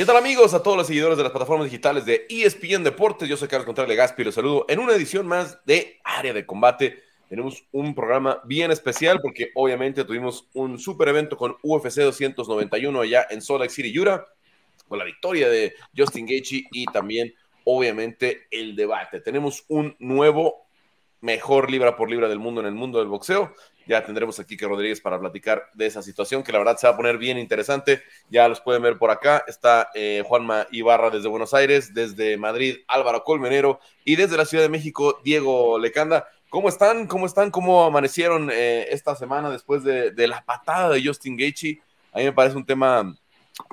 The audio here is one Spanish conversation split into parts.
¿Qué tal amigos? A todos los seguidores de las plataformas digitales de ESPN Deportes, yo soy Carlos Contreras Gaspi y los saludo en una edición más de Área de Combate. Tenemos un programa bien especial porque obviamente tuvimos un super evento con UFC 291 allá en Salt Lake City, Utah, con la victoria de Justin Gaethje y también obviamente el debate. Tenemos un nuevo mejor libra por libra del mundo en el mundo del boxeo. Ya tendremos aquí que Rodríguez para platicar de esa situación, que la verdad se va a poner bien interesante. Ya los pueden ver por acá. Está eh, Juanma Ibarra desde Buenos Aires, desde Madrid Álvaro Colmenero y desde la Ciudad de México Diego Lecanda. ¿Cómo están? ¿Cómo están? ¿Cómo amanecieron eh, esta semana después de, la patada de Justin Gaethje? A mí me parece un tema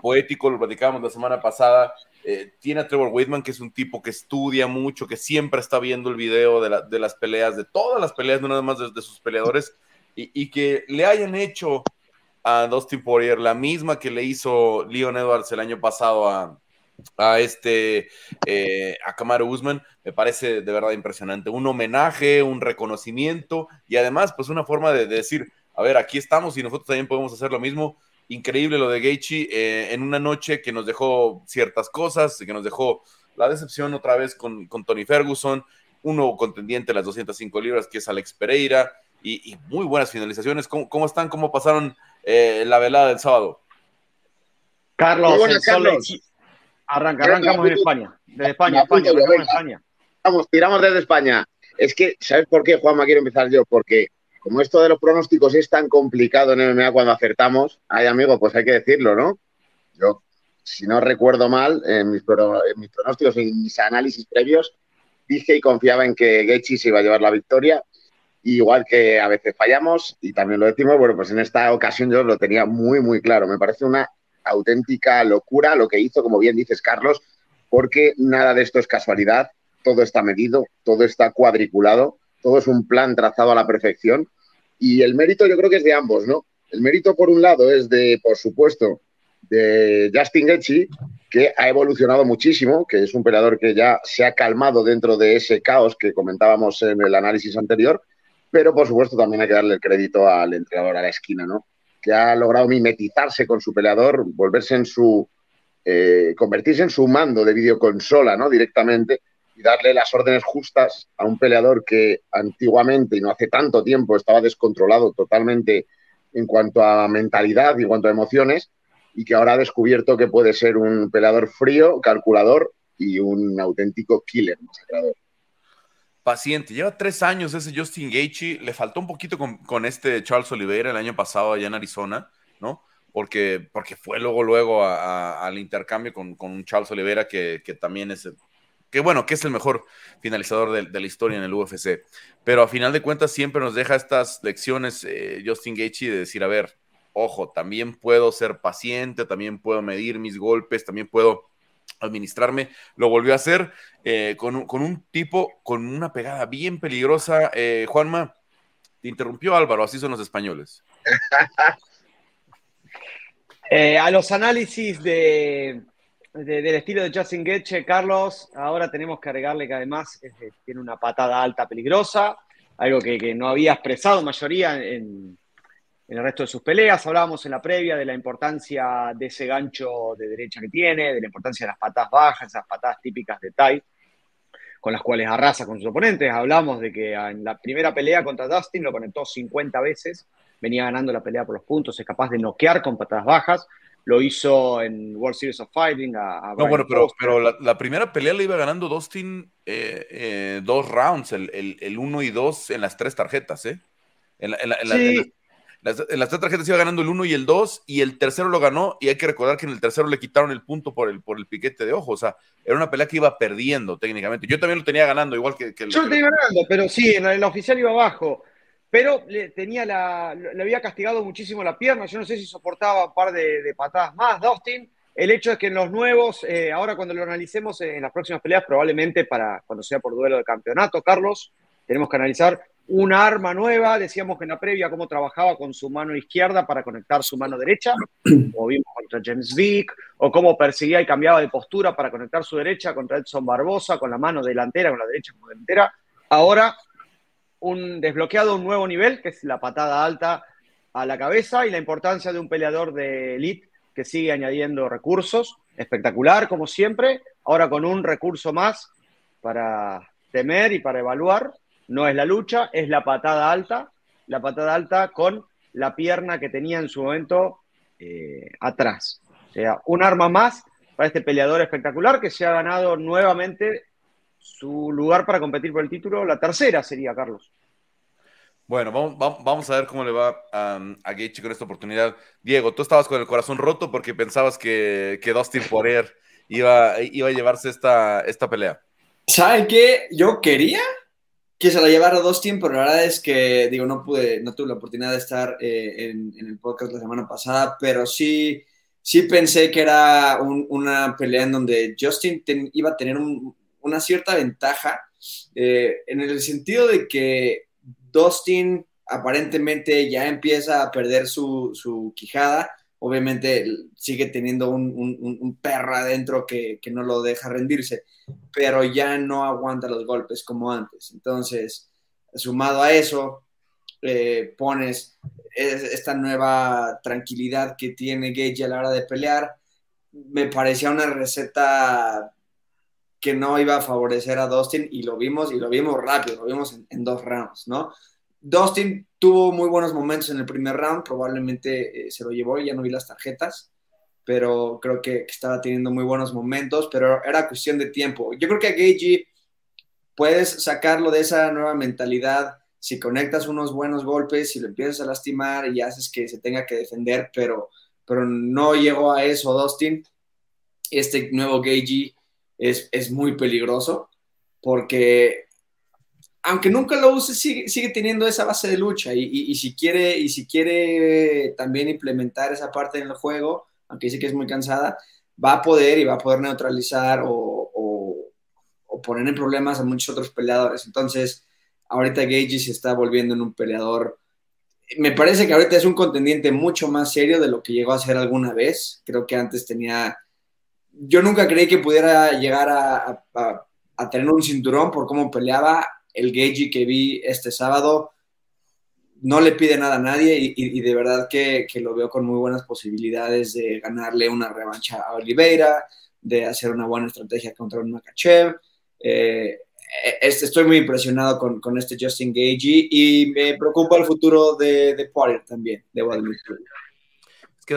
poético, lo platicábamos la semana pasada. Eh, tiene a Trevor Whitman, que es un tipo que estudia mucho, que siempre está viendo el video de, la, de las peleas, de todas las peleas, no nada más de sus peleadores, y, que le hayan hecho a Dustin Poirier la misma que le hizo Leon Edwards el año pasado a, a este eh, a Kamaru Usman, me parece de verdad impresionante. Un homenaje, un reconocimiento y además, pues una forma de, de decir, a ver, aquí estamos y nosotros también podemos hacer lo mismo increíble lo de Gaethje eh, en una noche que nos dejó ciertas cosas, que nos dejó la decepción otra vez con, con Tony Ferguson, un nuevo contendiente las 205 libras que es Alex Pereira y, y muy buenas finalizaciones. ¿Cómo, cómo están? ¿Cómo pasaron eh, la velada del sábado? Carlos, buenas, Carlos. Arranca, arrancamos en España. Desde España, España, España, España. Vamos, tiramos desde España. Es que, ¿sabes por qué, Juanma, quiero empezar yo? Porque como esto de los pronósticos es tan complicado en MMA cuando acertamos, ay amigo, pues hay que decirlo, ¿no? Yo, si no recuerdo mal, en mis, en mis pronósticos, en mis análisis previos, dije y confiaba en que Gaethje se iba a llevar la victoria, igual que a veces fallamos y también lo decimos, bueno, pues en esta ocasión yo lo tenía muy, muy claro. Me parece una auténtica locura lo que hizo, como bien dices, Carlos, porque nada de esto es casualidad, todo está medido, todo está cuadriculado, todo es un plan trazado a la perfección y el mérito yo creo que es de ambos, ¿no? El mérito, por un lado, es de, por supuesto, de Justin Gaethje, que ha evolucionado muchísimo, que es un peleador que ya se ha calmado dentro de ese caos que comentábamos en el análisis anterior, pero por supuesto también hay que darle el crédito al entrenador a la esquina, ¿no? Que ha logrado mimetizarse con su peleador, volverse en su, eh, convertirse en su mando de videoconsola, ¿no? Directamente y darle las órdenes justas a un peleador que antiguamente y no hace tanto tiempo estaba descontrolado totalmente en cuanto a mentalidad y en cuanto a emociones y que ahora ha descubierto que puede ser un peleador frío, calculador y un auténtico killer, masacrador. Paciente, lleva tres años ese Justin Gaethje, le faltó un poquito con, con, este Charles Oliveira el año pasado allá en Arizona, ¿no? Porque, porque fue luego, luego a, al intercambio con, con Charles Oliveira, que, que también es que bueno, que es el mejor finalizador de, de, la historia en el UFC. Pero a final de cuentas siempre nos deja estas lecciones eh, Justin Gaethje de decir, a ver, ojo, también puedo ser paciente, también puedo medir mis golpes, también puedo administrarme. Lo volvió a hacer eh, con, con, un, tipo con una pegada bien peligrosa. Eh, Juanma, te interrumpió Álvaro, así son los españoles. Eh, a los análisis de de, del estilo de Justin Gaethje, Carlos, ahora tenemos que agregarle que además este, tiene una patada alta peligrosa, algo que, que no había expresado mayoría en, en, el resto de sus peleas. Hablábamos en la previa de la importancia de ese gancho de derecha que tiene, de la importancia de las patadas bajas, esas patadas típicas de Tai, con las cuales arrasa con sus oponentes. Hablamos de que en la primera pelea contra Dustin lo conectó 50 veces, venía ganando la pelea por los puntos, es capaz de noquear con patadas bajas lo hizo en World Series of Fighting. A, a no, bueno, pero, pero la, la, primera pelea le iba ganando Dustin eh, eh, dos rounds, el, el, el, uno y dos en las tres tarjetas, ¿eh? En, la, en, la, sí. Las, en, las, tres tarjetas iba ganando el uno y el dos, y el tercero lo ganó, y hay que recordar que en el tercero le quitaron el punto por el, por el piquete de ojo, o sea, era una pelea que iba perdiendo técnicamente. Yo también lo tenía ganando, igual que... que Yo lo tenía ganando, pero sí, en la, en la oficial iba abajo pero le, tenía la, le había castigado muchísimo la pierna. Yo no sé si soportaba un par de, de patadas más, Dustin. El hecho es que en los nuevos, eh, ahora cuando lo analicemos en las próximas peleas, probablemente para cuando sea por duelo de campeonato, Carlos, tenemos que analizar una arma nueva. Decíamos que en la previa cómo trabajaba con su mano izquierda para conectar su mano derecha, o vimos contra James Vick, o cómo perseguía y cambiaba de postura para conectar su derecha contra Edson Barbosa, con la mano delantera, con la derecha como delantera. Ahora un desbloqueado un nuevo nivel, que es la patada alta a la cabeza y la importancia de un peleador de elite que sigue añadiendo recursos. espectacular, como siempre, ahora con un recurso más para temer y para evaluar. No es la lucha, es la patada alta, la patada alta con la pierna que tenía en su momento eh, atrás. O sea, un arma más para este peleador espectacular que se ha ganado nuevamente su lugar para competir por el título. La tercera sería, Carlos. Bueno, vamos, a ver cómo le va a, a Gaethje con esta oportunidad. Diego, tú estabas con el corazón roto porque pensabas que, que Dustin Poirier iba, iba a llevarse esta, esta pelea. ¿Saben qué? Yo quería que se la llevara Dustin, pero la verdad es que, digo, no pude, no tuve la oportunidad de estar eh, en, el podcast la semana pasada, pero sí, sí pensé que era una pelea en donde Justin iba a tener una cierta ventaja, eh, en el sentido de que Dustin aparentemente ya empieza a perder su, quijada, obviamente sigue teniendo un, perro adentro que, que, no lo deja rendirse, pero ya no aguanta los golpes como antes. Entonces, sumado a eso, eh, pones esta nueva tranquilidad que tiene Gage a la hora de pelear. Me parecía una receta que no iba a favorecer a Dustin y lo vimos y lo vimos rápido, lo vimos en, dos rounds, ¿no? Dustin tuvo muy buenos momentos en el primer round, probablemente eh, se lo llevó, ya no vi las tarjetas, pero creo que, estaba teniendo muy buenos momentos, pero era cuestión de tiempo. Yo creo que a Gagey puedes sacarlo de esa nueva mentalidad si conectas unos buenos golpes, si lo empiezas a lastimar y haces que se tenga que defender, pero, pero no llegó a eso Dustin. Este nuevo Gagey es, muy peligroso porque aunque nunca lo use, sigue, teniendo esa base de lucha y, si quiere, y si quiere también implementar esa parte en el juego, aunque dice que es muy cansada, va a poder y va a poder neutralizar o, o, poner en problemas a muchos otros peleadores. Entonces, ahorita Gage se está volviendo en un peleador. Me parece que ahorita es un contendiente mucho más serio de lo que llegó a ser alguna vez. Creo que antes tenía yo nunca creí que pudiera llegar a, tener un cinturón por cómo peleaba. El Gagey que vi este sábado no le pide nada a nadie y, de verdad que, lo veo con muy buenas posibilidades de ganarle una revancha a Oliveira, de hacer una buena estrategia contra un Makachev. Eh, este, estoy muy impresionado con, este Justin Gagey y me preocupa el futuro de, de Poirier también, debo admitirlo que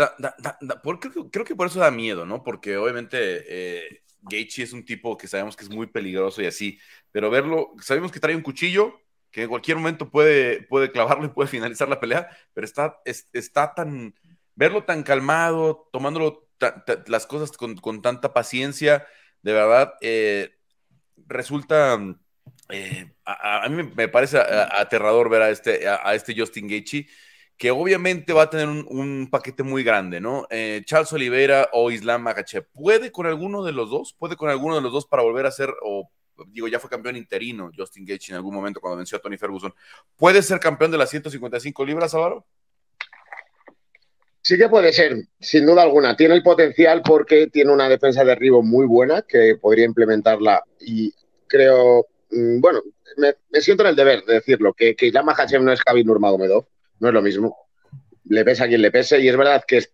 creo, que por eso da miedo, ¿no? Porque obviamente eh, Gaethje es un tipo que sabemos que es muy peligroso y así, pero verlo, sabemos que trae un cuchillo que en cualquier momento puede, puede clavarlo y puede finalizar la pelea, pero está, está tan, verlo tan calmado, tomándolo las cosas con, tanta paciencia, de verdad, eh, resulta, eh, a, mí me parece aterrador ver a este, a, este Justin Gaethje, que obviamente va a tener un, paquete muy grande, ¿no? Eh, Charles Oliveira o Islam Magache, ¿puede con alguno de los dos? ¿Puede con alguno de los dos para volver a ser, o digo, ya fue campeón interino Justin Gage en algún momento cuando venció a Tony Ferguson? ¿Puede ser campeón de las 155 libras, Álvaro? Sí que puede ser, sin duda alguna. Tiene el potencial porque tiene una defensa de derribo muy buena que podría implementarla y creo, mm, bueno, me, siento en el deber de decirlo, que, que Islam Makhachev no es Javi Nurmagomedov no es lo mismo. Le pesa a quien le pese y es verdad que es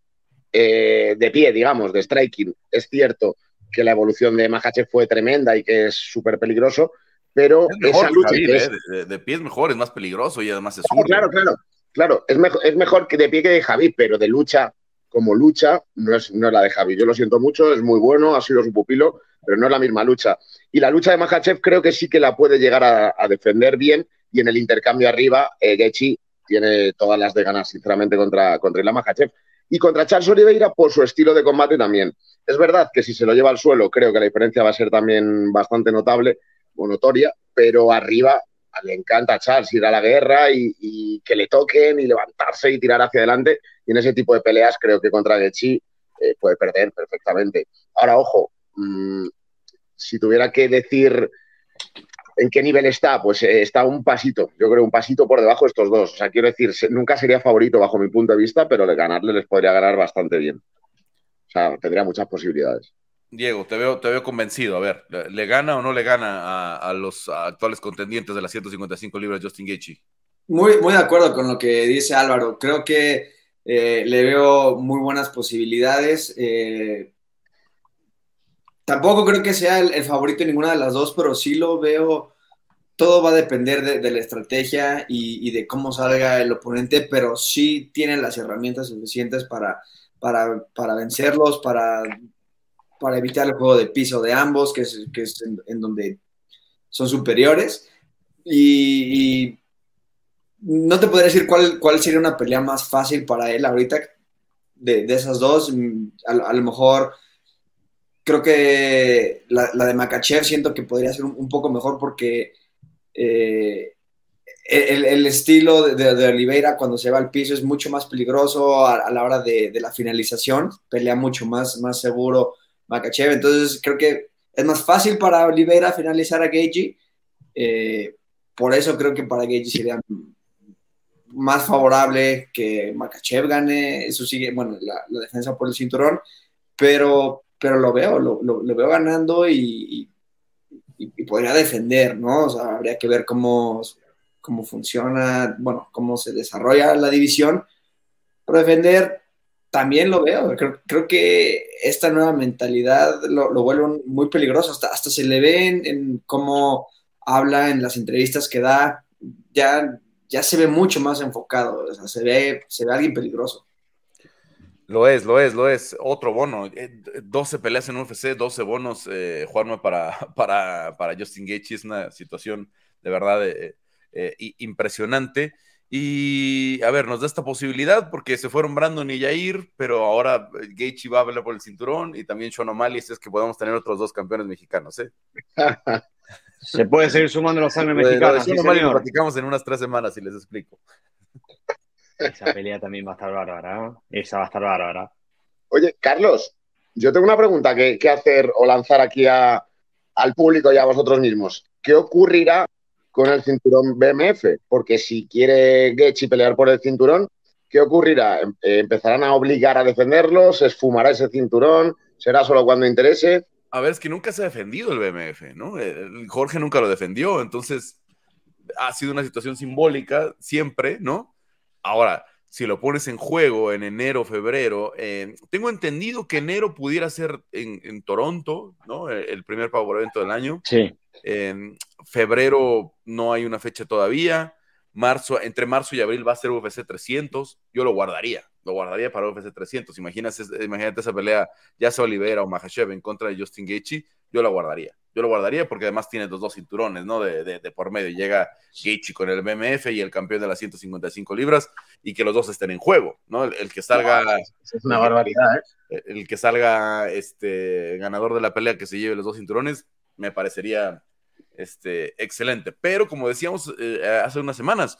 eh, de pie, digamos, de striking. Es cierto que la evolución de Mahachev fue tremenda y que es súper peligroso, pero esa lucha ¿eh? de, pie es mejor, es más peligroso y además es Claro, claro, claro. Es, mejor, es mejor que de pie que de Javi, pero de lucha como lucha no es, no es la de Javi. Yo lo siento mucho, es muy bueno, ha sido su pupilo, pero no es la misma lucha. Y la lucha de Mahachev creo que sí que la puede llegar a, defender bien y en el intercambio arriba, eh, Gechi tiene todas las de ganas, sinceramente, contra, contra Ilama Y contra Charles Oliveira por su estilo de combate también. Es verdad que si se lo lleva al suelo, creo que la diferencia va a ser también bastante notable o notoria, pero arriba le encanta a Charles ir a la guerra y, que le toquen y levantarse y tirar hacia adelante. Y en ese tipo de peleas creo que contra Gechi eh, puede perder perfectamente. Ahora, ojo, mm, si tuviera que decir ¿En qué nivel está? Pues eh, está un pasito, yo creo un pasito por debajo de estos dos. O sea, quiero decir, nunca sería favorito bajo mi punto de vista, pero de ganarle les podría ganar bastante bien. O sea, tendría muchas posibilidades. Diego, te veo, te veo convencido. A ver, ¿le gana o no le gana a, los actuales contendientes de las 155 libras Justin Gaethje? Muy, muy de acuerdo con lo que dice Álvaro. Creo que eh, le veo muy buenas posibilidades. Eh, tampoco creo que sea el, favorito en ninguna de las dos, pero sí lo veo. Todo va a depender de, la estrategia y, de cómo salga el oponente, pero sí tiene las herramientas suficientes para, para, vencerlos, para, para evitar el juego de piso de ambos, que es, que es en, donde son superiores. Y, no te podría decir cuál, cuál sería una pelea más fácil para él ahorita de, esas dos. a lo mejor creo que la, de Makachev siento que podría ser un, poco mejor porque eh, el, estilo de, Oliveira cuando se va al piso es mucho más peligroso a, la hora de, la finalización, pelea mucho más, más seguro Makachev, entonces creo que es más fácil para Oliveira finalizar a Gagey, eh, por eso creo que para Gagey sería más favorable que Makachev gane, eso sigue, bueno, la defensa por el cinturón, pero pero lo veo, lo, lo, veo ganando y, y, podría defender, ¿no? O sea, habría que ver cómo, cómo funciona, bueno, cómo se desarrolla la división, pero defender también lo veo, creo, creo que esta nueva mentalidad lo, lo muy peligroso, hasta, hasta se le ve en, cómo habla en las entrevistas que da, ya, ya se ve mucho más enfocado, o sea, se ve, se ve alguien peligroso. Lo es, lo es, lo es. Otro bono. 12 eh, peleas en UFC, 12 bonos, eh, Juanma, para, para, para Justin Gaethje. Es una situación de verdad eh, eh, impresionante. Y a ver, nos da esta posibilidad porque se fueron Brandon y Jair, pero ahora Gaethje va a hablar por el cinturón y también Sean O'Malley. Es que podemos tener otros dos campeones mexicanos, ¿eh? se puede seguir sumando los años mexicanos. Sí, lo platicamos en unas tres semanas y les explico. Esa pelea también va a estar bárbara. ¿eh? Esa va a estar bárbara. Oye, Carlos, yo tengo una pregunta que, hacer o lanzar aquí al público y a vosotros mismos. ¿Qué ocurrirá con el cinturón BMF? Porque si quiere Getchi pelear por el cinturón, ¿qué ocurrirá? Em, eh, ¿Empezarán a obligar a defenderlo? ¿Se esfumará ese cinturón? ¿Será solo cuando interese? A ver, es que nunca se ha defendido el BMF, ¿no? Jorge nunca lo defendió, entonces ha sido una situación simbólica siempre, ¿no? Ahora, si lo pones en juego en enero, febrero, eh, tengo entendido que enero pudiera ser en, Toronto, ¿no? El, primer Power evento del año. Sí. En febrero no hay una fecha todavía. Marzo, entre marzo y abril va a ser UFC 300. Yo lo guardaría, lo guardaría para UFC 300. Imagínate, imagínate esa pelea, ya sea Olivera o Mahashev en contra de Justin Gaethje, yo la guardaría yo lo guardaría porque además tiene los dos cinturones, ¿no? De, de, por medio. Llega Gaethje con el BMF y el campeón de las 155 libras y que los dos estén en juego, ¿no? El, que salga... es una barbaridad, ¿eh? El que salga este, ganador de la pelea que se lleve los dos cinturones, me parecería este, excelente. Pero como decíamos eh, hace unas semanas,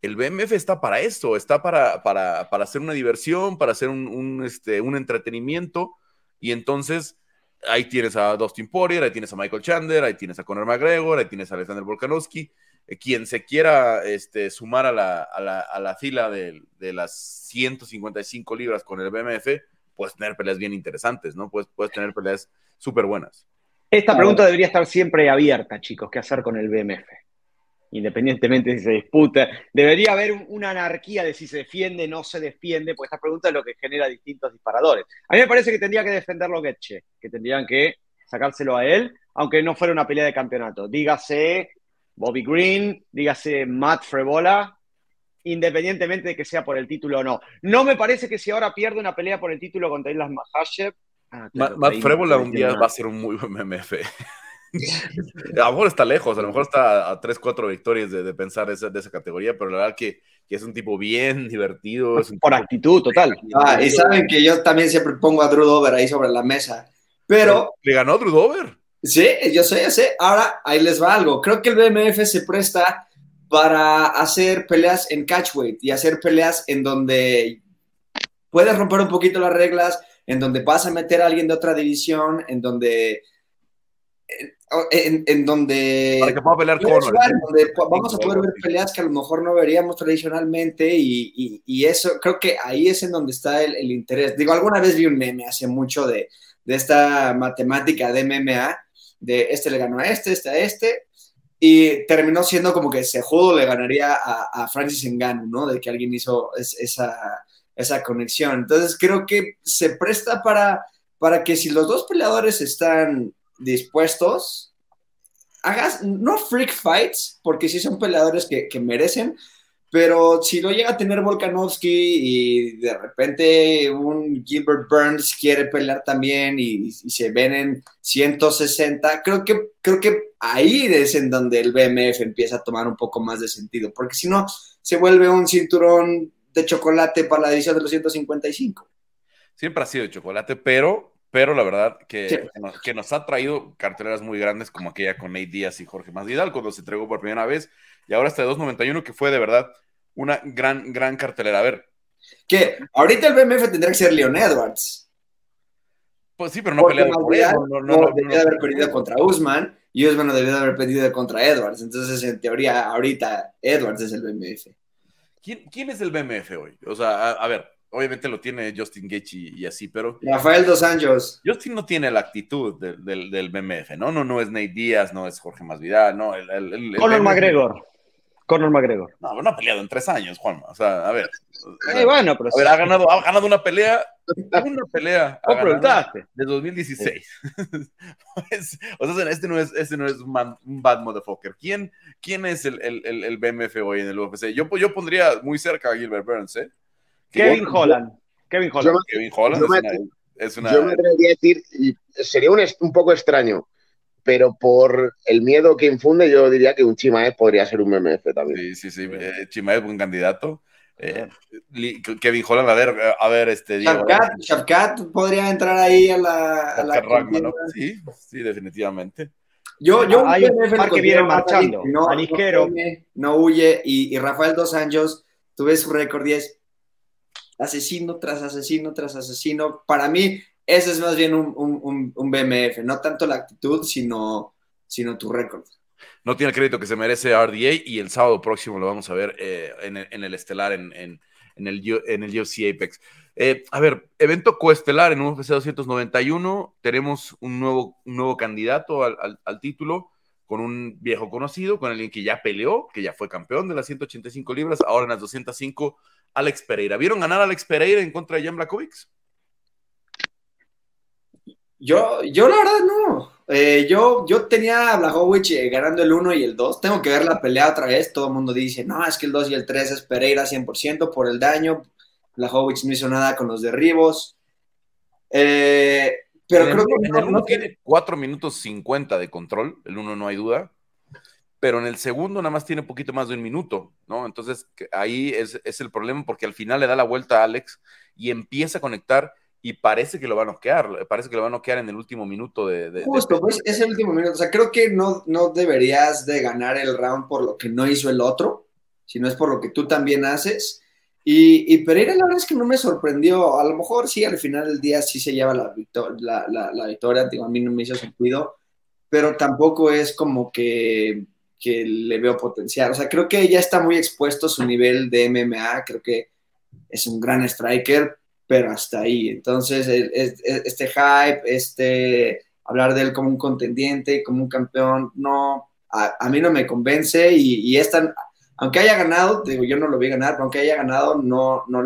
el BMF está para esto, está para, para, para hacer una diversión, para hacer un, un, este, un entretenimiento y entonces ahí tienes a Dustin Poirier, ahí tienes a Michael Chandler, ahí tienes a Conor McGregor, ahí tienes a Alexander Volkanovski. Eh, quien se quiera este, sumar a la, a la, fila de, las 155 libras con el BMF, puedes tener peleas bien interesantes, ¿no? Puedes, puedes tener peleas súper buenas. Esta pregunta debería estar siempre abierta, chicos. ¿Qué hacer con el BMF? Independientemente si se disputa. Debería haber una anarquía de si se defiende o no se defiende, porque esta pregunta es lo que genera distintos disparadores. A mí me parece que tendría que defenderlo Getche, que tendrían que sacárselo a él, aunque no fuera una pelea de campeonato. Dígase Bobby Green, dígase Matt Frebola, independientemente de que sea por el título o no. No me parece que si ahora pierde una pelea por el título contra Islas Mahashev. Ah, Matt Frebola un día va a ser un muy buen MMF. A lo mejor está lejos, a lo mejor está a 3, 4 victorias de, pensar de esa categoría, pero la verdad que, es un tipo bien divertido. Por actitud, total. Ah, y saben que yo también siempre pongo a Drew Dover ahí sobre la mesa, pero... ¿Le ganó Drew Dover? Sí, yo sé, yo sé. Ahora, ahí les va algo. Creo que el BMF se presta para hacer peleas en catchweight y hacer peleas en donde puedes romper un poquito las reglas, en donde vas a meter a alguien de otra división, en donde en, donde, Para que pueda pelear con vamos a poder ver peleas que a lo mejor no veríamos tradicionalmente y, y, eso creo que ahí es en donde está el, el, interés. Digo, alguna vez vi un meme hace mucho de, de, esta matemática de MMA, de este le ganó a este, este a este, y terminó siendo como que Sejudo le ganaría a, a Francis Ngannou, ¿no? De que alguien hizo esa, esa conexión. Entonces creo que se presta para para que si los dos peleadores están dispuestos, hagas, no freak fights, porque sí son peleadores que, que merecen, pero si lo llega a tener Volkanovski y de repente un Gilbert Burns quiere pelear también y, se ven en 160, creo que, creo que ahí es en donde el BMF empieza a tomar un poco más de sentido, porque si no, se vuelve un cinturón de chocolate para la edición de los 155. Siempre ha sido chocolate, pero, pero la verdad que, que, nos, ha traído carteleras muy grandes como aquella con Nate Díaz y Jorge Masvidal cuando se entregó por primera vez y ahora este 291 que fue de verdad una gran, gran cartelera. A ver. Que ahorita el BMF tendría que ser Leon Edwards. Pues sí, pero no pelea por No, no, no, debería haber perdido contra Usman y Usman no debería haber perdido contra Edwards. Entonces, en teoría, ahorita Edwards es el BMF. ¿Quién, quién es el BMF hoy? O sea, a, ver, obviamente lo tiene Justin Gage y, así, pero. Rafael Dos Anjos. Justin no tiene la actitud del, del, BMF, ¿no? No, no es Nate Díaz, no es Jorge Masvidal, no. El, el, Conor McGregor. Conor McGregor. No, no ha peleado en tres años, Juan. O sea, a ver. Eh, bueno, pero. A ver, ha ganado, ha ganado una pelea. Una pelea. ¿Cómo preguntaste? De 2016. o sea, este no es, este no es un, bad motherfucker. ¿Quién, quién es el, el, el, BMF hoy en el UFC? Yo, yo pondría muy cerca a Gilbert Burns, ¿eh? Kevin Holland. Kevin Holland. Kevin Holland es, una, Yo me atrevería a decir, sería un, un poco extraño pero por el miedo que infunde, yo diría que un Chimaev podría ser un MMF también. Sí, sí, sí. Eh, Chimaev, buen candidato. Eh, Kevin Holland, a ver, a ver, este. Shavkat, podría entrar ahí a la. A la ¿no? Sí, sí, definitivamente. Yo, yo hay un MMF que viene marchando. No, no huye. Y, y, Rafael Dos Anjos, tú ves su récord y es asesino tras asesino tras asesino. Para mí, ese es más bien un, BMF, no tanto la actitud, sino, sino tu récord. No tiene el crédito que se merece RDA y el sábado próximo lo vamos a ver eh, en, el, estelar en, el, en el UFC Apex. Eh, a ver, evento coestelar en UFC 291, tenemos un nuevo, nuevo candidato al, título con un viejo conocido, con alguien que ya peleó, que ya fue campeón de las 185 libras, ahora en las 205, Alex Pereira. ¿Vieron ganar a Alex Pereira en contra de Jan Blakovic? Yo, yo la verdad no. Eh, yo, yo tenía a Blachowicz eh, ganando el 1 y el 2. Tengo que ver la pelea otra vez. Todo el mundo dice, no, es que el 2 y el 3 es Pereira 100% por el daño. Blachowicz no hizo nada con los derribos. Eh, pero creo que en el 1 tiene 4 minutos 50 de control. El 1 no hay duda. Pero en el segundo nada más tiene un poquito más de un minuto, ¿no? Entonces ahí es, es el problema porque al final le da la vuelta a Alex y empieza a conectar y parece que lo va a noquear, parece que lo va a noquear en el último minuto de... Justo, pues es el último minuto, o sea, creo que no, no deberías de ganar el round por lo que no hizo el otro, sino es por lo que tú también haces. Y, y Pereira la verdad es que no me sorprendió, a lo mejor sí, al final del día sí se lleva la, la, la, la victoria, a mí no me hizo sentido, pero tampoco es como que, que le veo potencial, o sea, creo que ya está muy expuesto a su nivel de MMA, creo que es un gran striker, pero hasta ahí. Entonces, este hype, este hablar de él como un contendiente, como un campeón, no, a, mí no me convence y, y aunque haya ganado, digo, yo no lo vi ganar, pero aunque haya ganado, no, no,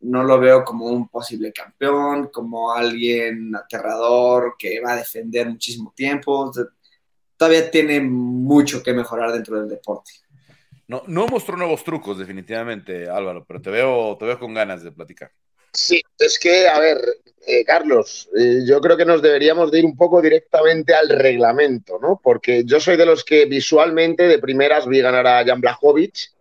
no lo veo como un posible campeón, como alguien aterrador que va a defender muchísimo tiempo. Todavía tiene mucho que mejorar dentro del deporte. No, no mostró nuevos trucos, definitivamente, Álvaro, pero te veo, te veo con ganas de platicar. Sí, es que, a ver, eh, Carlos, eh, yo creo que nos deberíamos de ir un poco directamente al reglamento, ¿no? Porque yo soy de los que visualmente de primeras vi ganar a Jan Blachowicz,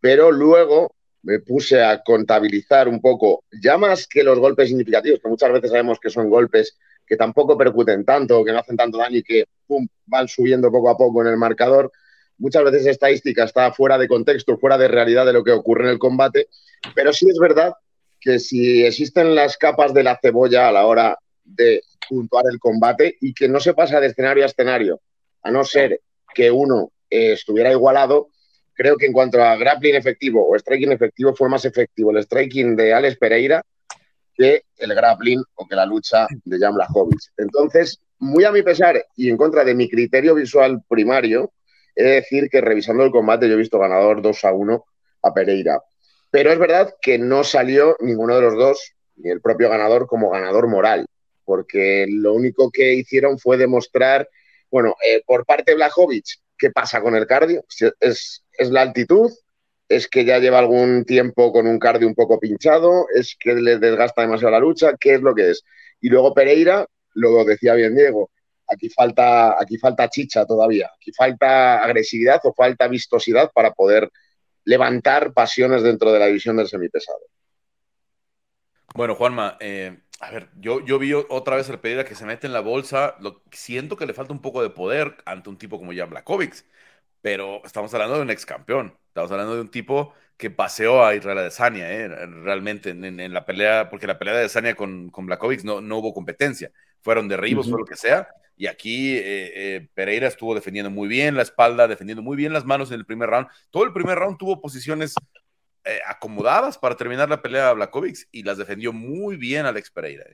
pero luego me puse a contabilizar un poco, ya más que los golpes significativos, que muchas veces sabemos que son golpes que tampoco percuten tanto, que no hacen tanto daño y que van subiendo poco a poco en el marcador muchas veces estadística está fuera de contexto, fuera de realidad de lo que ocurre en el combate, pero sí es verdad que si existen las capas de la cebolla a la hora de puntuar el combate y que no se pasa de escenario a escenario, a no ser que uno eh, estuviera igualado, creo que en cuanto a grappling efectivo o striking efectivo fue más efectivo el striking de Alex Pereira que el grappling o que la lucha de Jan Blachowicz. Entonces, muy a mi pesar y en contra de mi criterio visual primario, He de decir que revisando el combate yo he visto ganador 2 a 1 a Pereira. Pero es verdad que no salió ninguno de los dos ni el propio ganador como ganador moral, porque lo único que hicieron fue demostrar, bueno, eh, por parte de Blajovic, ¿qué pasa con el cardio? Es, es la altitud, es que ya lleva algún tiempo con un cardio un poco pinchado, es que le desgasta demasiado la lucha, ¿qué es lo que es? Y luego Pereira, lo decía bien Diego, aquí falta, aquí falta chicha todavía, aquí falta agresividad o falta vistosidad para poder levantar pasiones dentro de la división del semipesado. Bueno, Juanma, eh, a ver, yo, yo vi otra vez el Pereira que se mete en la bolsa, lo, siento que le falta un poco de poder ante un tipo como Jan Blakovic, pero estamos hablando de un ex campeón, estamos hablando de un tipo que paseó a Israel Adesanya, eh, realmente en, la pelea, porque la pelea de Adesanya con, con Blakovic no, no hubo competencia, fueron derribos o lo que sea, y aquí eh, eh, Pereira estuvo defendiendo muy bien la espalda, defendiendo muy bien las manos en el primer round. Todo el primer round tuvo posiciones eh, acomodadas para terminar la pelea a Blakovic y las defendió muy bien Alex Pereira.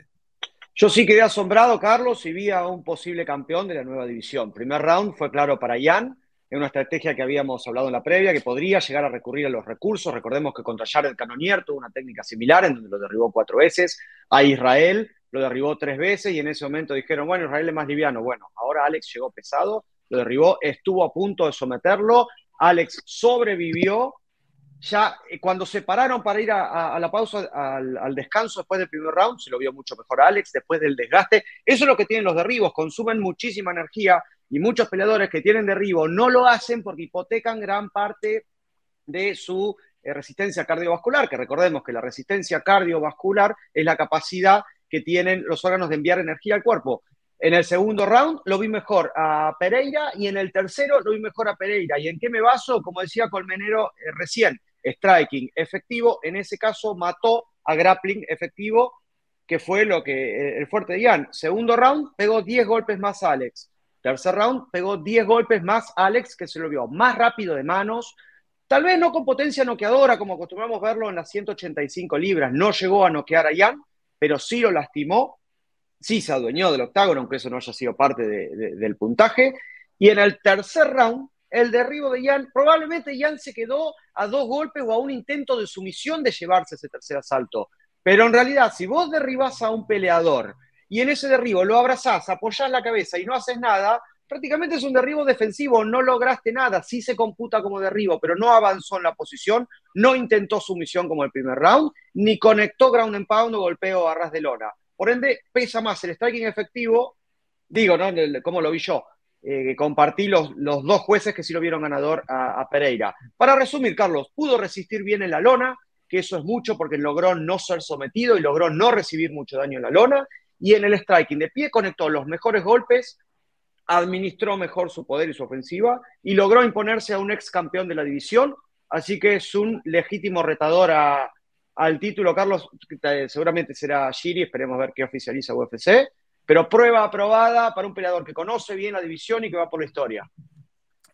Yo sí quedé asombrado, Carlos, y vi a un posible campeón de la nueva división. Primer round fue claro para Jan, es una estrategia que habíamos hablado en la previa, que podría llegar a recurrir a los recursos. Recordemos que contra Jared Canonier tuvo una técnica similar en donde lo derribó cuatro veces. A Israel lo derribó tres veces y en ese momento dijeron, bueno, Israel es más liviano. Bueno, ahora Alex llegó pesado, lo derribó, estuvo a punto de someterlo, Alex sobrevivió. Ya eh, cuando se pararon para ir a, la pausa, al, descanso después del primer round, se lo vio mucho mejor Alex después del desgaste. Eso es lo que tienen los derribos, consumen muchísima energía y muchos peleadores que tienen derribo no lo hacen porque hipotecan gran parte de su eh, resistencia cardiovascular, que recordemos que la resistencia cardiovascular es la capacidad que tienen los órganos de enviar energía al cuerpo. En el segundo round lo vi mejor a Pereira y en el tercero lo vi mejor a Pereira. ¿Y en qué me baso? Como decía Colmenero eh, recién, striking efectivo, en ese caso mató a grappling efectivo, que fue lo que eh, el fuerte de Ian. Segundo round pegó 10 golpes más Alex. Tercer round pegó 10 golpes más Alex, que se lo vio más rápido de manos, tal vez no con potencia noqueadora como acostumbramos verlo en las 185 libras. No llegó a noquear a Ian, pero sí lo lastimó, sí se adueñó del octágono, aunque eso no haya sido parte del puntaje. Y en el tercer round, el derribo de Jan, probablemente Jan se quedó a dos golpes o a un intento de sumisión de llevarse ese tercer asalto. Pero en realidad, si vos derribás a un peleador y en ese derribo lo abrazás, apoyás la cabeza y no haces nada, prácticamente es un derribo defensivo, no lograste nada, sí se computa como derribo, pero no avanzó en la posición, no intentó sumisión como el primer round, ni conectó ground and pound o golpeo a ras de lona. Por ende, pesa más el striking efectivo, digo, ¿no? Como lo vi yo, eh, compartí los, los, dos jueces que sí lo vieron ganador a, a, Pereira. Para resumir, Carlos, pudo resistir bien en la lona, que eso es mucho porque logró no ser sometido y logró no recibir mucho daño en la lona, y en el striking de pie conectó los mejores golpes administró mejor su poder y su ofensiva y logró imponerse a un ex campeón de la división. Así que es un legítimo retador al título. Carlos, seguramente será Giri, esperemos ver qué oficializa UFC. Pero prueba aprobada para un peleador que conoce bien la división y que va por la historia.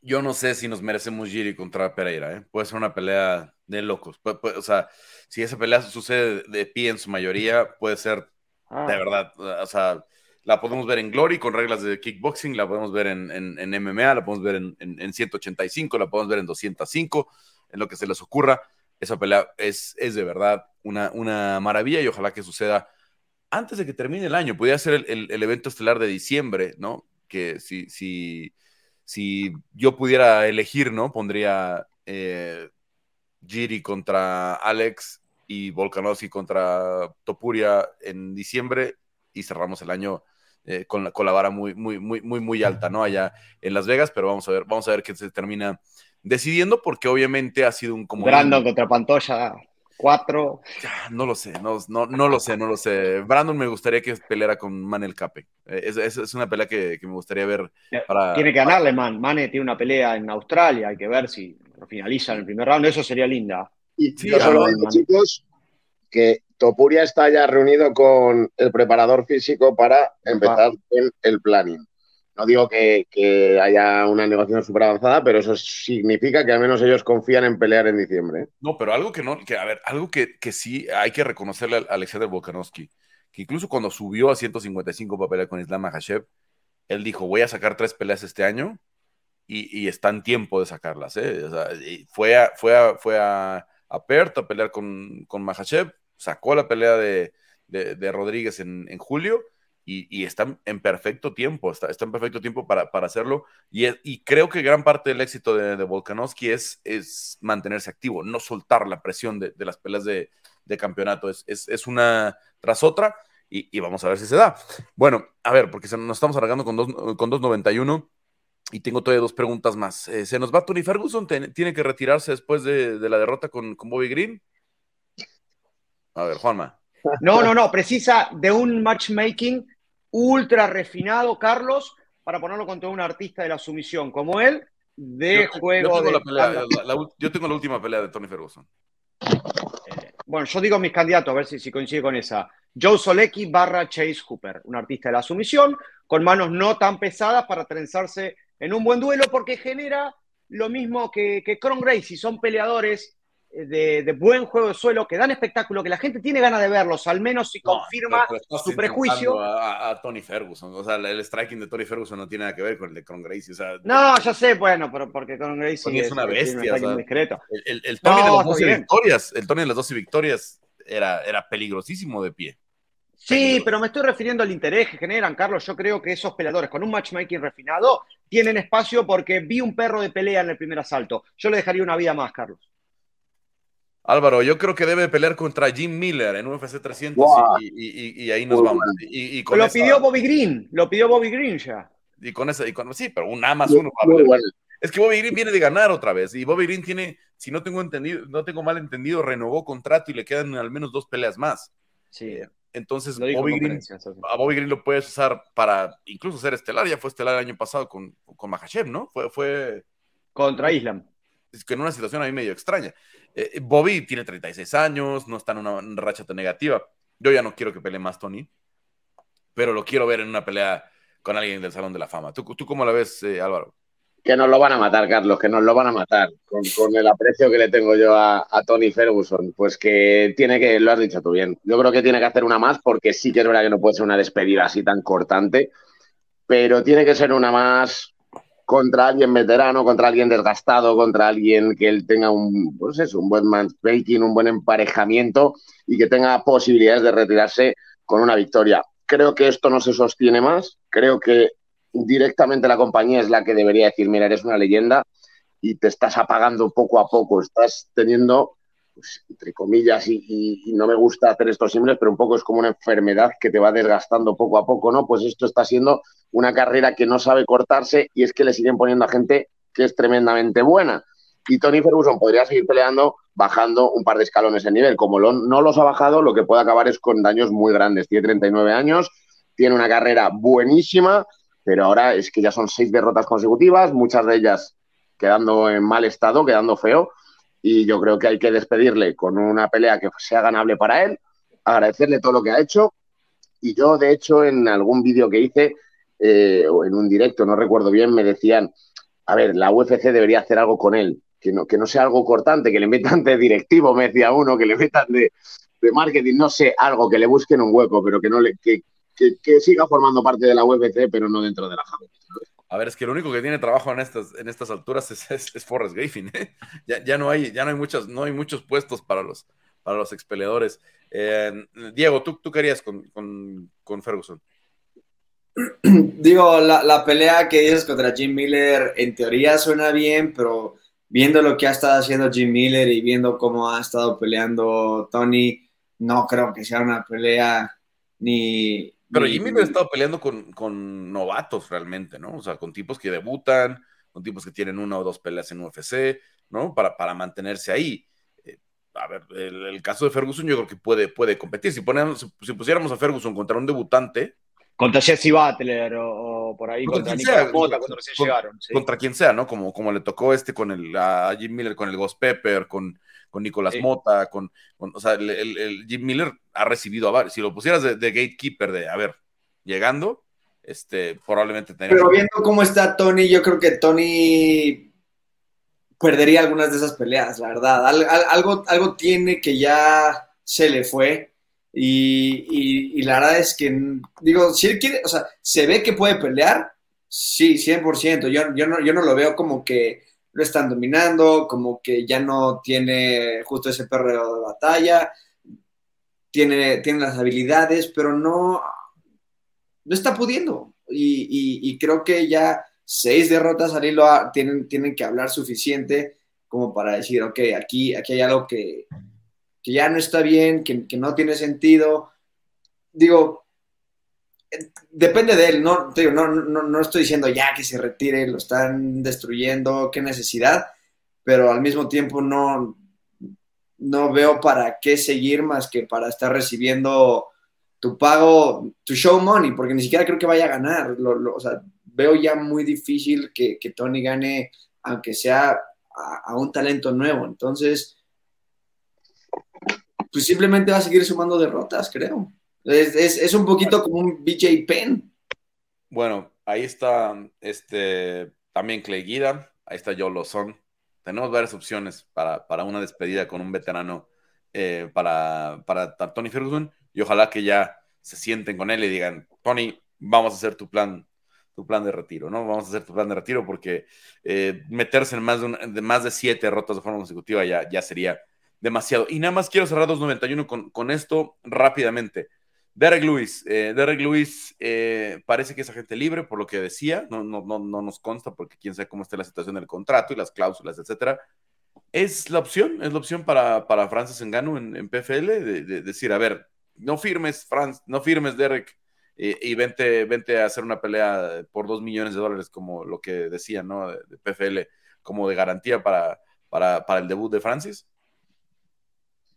Yo no sé si nos merecemos Giri contra Pereira. ¿eh? Puede ser una pelea de locos. o sea, si esa pelea sucede de pie en su mayoría, puede ser ah. de verdad. O sea, la podemos ver en Glory con reglas de kickboxing, la podemos ver en, en, MMA, la podemos ver en, en, 185, la podemos ver en 205, en lo que se les ocurra. Esa pelea es, es de verdad una, una maravilla y ojalá que suceda antes de que termine el año. Podría ser el, el, evento estelar de diciembre, ¿no? Que si, si, si yo pudiera elegir, ¿no? Pondría eh, Giri contra Alex y Volkanovski contra Topuria en diciembre y cerramos el año eh, con, la, con, la, vara muy, muy, muy, muy, muy alta, ¿no? Allá en Las Vegas, pero vamos a ver, vamos a ver qué se termina decidiendo, porque obviamente ha sido un como. Brandon contra Pantoya, cuatro. No lo sé, no, no, no, lo sé, no lo sé. Brandon me gustaría que peleara con Manel Cape. Eh, es, es, es, una pelea que, que, me gustaría ver. Para, tiene que ganarle, Man. Mane tiene una pelea en Australia, hay que ver si finaliza en el primer round, eso sería linda. Y sí, chicos, que Topuria está ya reunido con el preparador físico para empezar con el planning. No digo que, haya una negociación súper avanzada, pero eso significa que al menos ellos confían en pelear en diciembre. No, pero algo que no, que a ver, algo que, sí hay que reconocerle a Alexander Volkanovski, que incluso cuando subió a 155 para pelear con Islam Makhachev, él dijo, voy a sacar tres peleas este año y, está en tiempo de sacarlas. ¿eh? fue a, fue a, fue a, a Perth a pelear con, con Makhachev, sacó la pelea de, de, Rodríguez en, julio y, está en perfecto tiempo, está, está en perfecto tiempo para, para hacerlo. Y, y, creo que gran parte del éxito de, de Volkanovski es, es mantenerse activo, no soltar la presión de, las peleas de, campeonato. Es, es, una tras otra y, vamos a ver si se da. Bueno, a ver, porque nos estamos alargando con, dos, con 2.91 y tengo todavía dos preguntas más. Eh, ¿Se nos va Tony Ferguson? ¿Tiene que retirarse después de, la derrota con, con Bobby Green? A ver, Juanma. No, no, no, precisa de un matchmaking ultra refinado, Carlos, para ponerlo contra un artista de la sumisión como él, de juego yo tengo, la yo tengo la última pelea de Tony Ferguson. Eh, bueno, yo digo mis candidatos, a ver si, si coincide con esa. Joe Solecki barra Chase Hooper, un artista de la sumisión, con manos no tan pesadas para trenzarse en un buen duelo, porque genera lo mismo que, que Cron Gracie, son peleadores de, buen juego de suelo, que dan espectáculo, que la gente tiene ganas de verlos, al menos si confirma su prejuicio. A, Tony Ferguson, o sea, el striking de Tony Ferguson no tiene nada que ver con el de Con Gracie. no, ya sé, bueno, pero porque Con Gracie es, una bestia. El, Tony de las 12 victorias, el Tony de las 12 victorias era, era peligrosísimo de pie. Sí, pero me estoy refiriendo al interés que generan, Carlos. Yo creo que esos peleadores con un matchmaking refinado tienen espacio porque vi un perro de pelea en el primer asalto. Yo le dejaría una vida más, Carlos. Álvaro, yo creo que debe pelear contra Jim Miller en UFC 300 y, ahí nos vamos. lo pidió Bobby Green, lo pidió Bobby Green ya. Y con esa, y con, sí, pero un A más uno. Es que Bobby Green viene de ganar otra vez y Bobby Green tiene, si no tengo entendido, no tengo mal entendido, renovó contrato y le quedan al menos dos peleas más. Sí. Entonces, Bobby Green, a Bobby Green lo puedes usar para incluso ser estelar. Ya fue estelar el año pasado con, con ¿no? Fue, fue contra Islam. Es que en una situación ahí medio extraña. Eh, eh, Bobby tiene 36 años, no está en una, racha tan negativa. Yo ya no quiero que pelee más Tony, pero lo quiero ver en una pelea con alguien del Salón de la Fama. ¿Tú, tú cómo la ves, eh, Álvaro? Que nos lo van a matar, Carlos, que nos lo van a matar. Con, el aprecio que le tengo yo a, Tony Ferguson, pues que tiene que, lo has dicho tú bien, yo creo que tiene que hacer una más porque sí que es verdad que no puede ser una despedida así tan cortante, pero tiene que ser una más contra alguien veterano, contra alguien desgastado, contra alguien que él tenga un, pues un buen matchmaking, un buen emparejamiento y que tenga posibilidades de retirarse con una victoria. Creo que esto no se sostiene más, creo que directamente la compañía es la que debería decir, mira, eres una leyenda y te estás apagando poco a poco, estás teniendo, pues, entre comillas, y, no me gusta hacer estos símbolos, pero un poco es como una enfermedad que te va desgastando poco a poco, ¿no? Pues esto está siendo una carrera que no sabe cortarse y es que le siguen poniendo a gente que es tremendamente buena. Y Tony Ferguson podría seguir peleando bajando un par de escalones en nivel. Como no los ha bajado, lo que puede acabar es con daños muy grandes. Tiene 39 años, tiene una carrera buenísima, pero ahora es que ya son seis derrotas consecutivas, muchas de ellas quedando en mal estado, quedando feo. Y yo creo que hay que despedirle con una pelea que sea ganable para él, agradecerle todo lo que ha hecho. Y yo, de hecho, en algún vídeo que hice, eh, o en un directo, no recuerdo bien, me decían, a ver, la UFC debería hacer algo con él, que no, que no sea algo cortante, que le metan de directivo, me decía uno, que le metan de, marketing, no sé, algo, que le busquen un hueco, pero que no le, que, siga formando parte de la UFC, pero no dentro de la jaula. A ver, es que el único que tiene trabajo en estas, en estas alturas es, es, Forrest Griffin. ¿eh? Ya, no hay, ya no hay muchos, no hay muchos puestos para los, para los expeleadores. Eh, Diego, ¿tú, tú querías con, con, con Ferguson? digo, la, pelea que dices contra Jim Miller en teoría suena bien, pero viendo lo que ha estado haciendo Jim Miller y viendo cómo ha estado peleando Tony, no creo que sea una pelea ni... Pero Jim Miller ha estado peleando con, novatos realmente, ¿no? O sea, con tipos que debutan, con tipos que tienen una o dos peleas en UFC, ¿no? Para, para mantenerse ahí. Eh, a ver, el, caso de Ferguson yo creo que puede, puede competir. Si, ponemos, si pusiéramos a Ferguson contra un debutante, contra Jesse Butler o, por ahí contra, Nicolás Mota cuando recién llegaron. Contra quien sea, ¿no? Como, como le tocó este con el, a Jim Miller, con el Ghost Pepper, con, con Nicolás Mota, con, o sea, el, Jim Miller ha recibido a varios. Si lo pusieras de, gatekeeper, de, a ver, llegando, este, probablemente Pero viendo cómo está Tony, yo creo que Tony perdería algunas de esas peleas, la verdad. algo, algo tiene que ya se le fue y, la verdad es que, digo, si él quiere, o sea, se ve que puede pelear, sí, 100%. Yo, yo, no, yo no lo veo como que están dominando, como que ya no tiene justo ese perreo de batalla. tiene, tiene las habilidades, pero no, no está pudiendo. Y, creo que ya seis derrotas al hilo tienen, tienen que hablar suficiente como para decir, ok, aquí, aquí hay algo que, ya no está bien, que, no tiene sentido. Digo, depende de él, no, no, no, no, estoy diciendo ya que se retire, lo están destruyendo, qué necesidad, pero al mismo tiempo no, no veo para qué seguir más que para estar recibiendo tu pago, tu show money, porque ni siquiera creo que vaya a ganar. veo ya muy difícil que, Tony gane, aunque sea a, un talento nuevo. Entonces, pues simplemente va a seguir sumando derrotas, creo. Es, un poquito como un BJ Penn. Bueno, ahí está este también Clay Guida, ahí está Joe Lozón. Tenemos varias opciones para, una despedida con un veterano eh, para, para Tony Ferguson y ojalá que ya se sienten con él y digan, Tony, vamos a hacer tu plan, tu plan de retiro, ¿no? Vamos a hacer tu plan de retiro porque eh, meterse en más de, más de siete derrotas de forma consecutiva ya, ya sería demasiado. Y nada más quiero cerrar 291 con, con esto rápidamente. Derek Lewis, eh, Derek Lewis eh, parece que es agente libre, por lo que decía, no, no, no, no nos consta porque quién sabe cómo está la situación del contrato y las cláusulas, etcétera. Es la opción, es la opción para, para Francis Engano en, PFL de, decir, a ver, no firmes, Franz, no firmes, Derek, y, vente, vente a hacer una pelea por dos millones de dólares, como lo que decía, ¿no? De, PFL, como de garantía para, para, para el debut de Francis.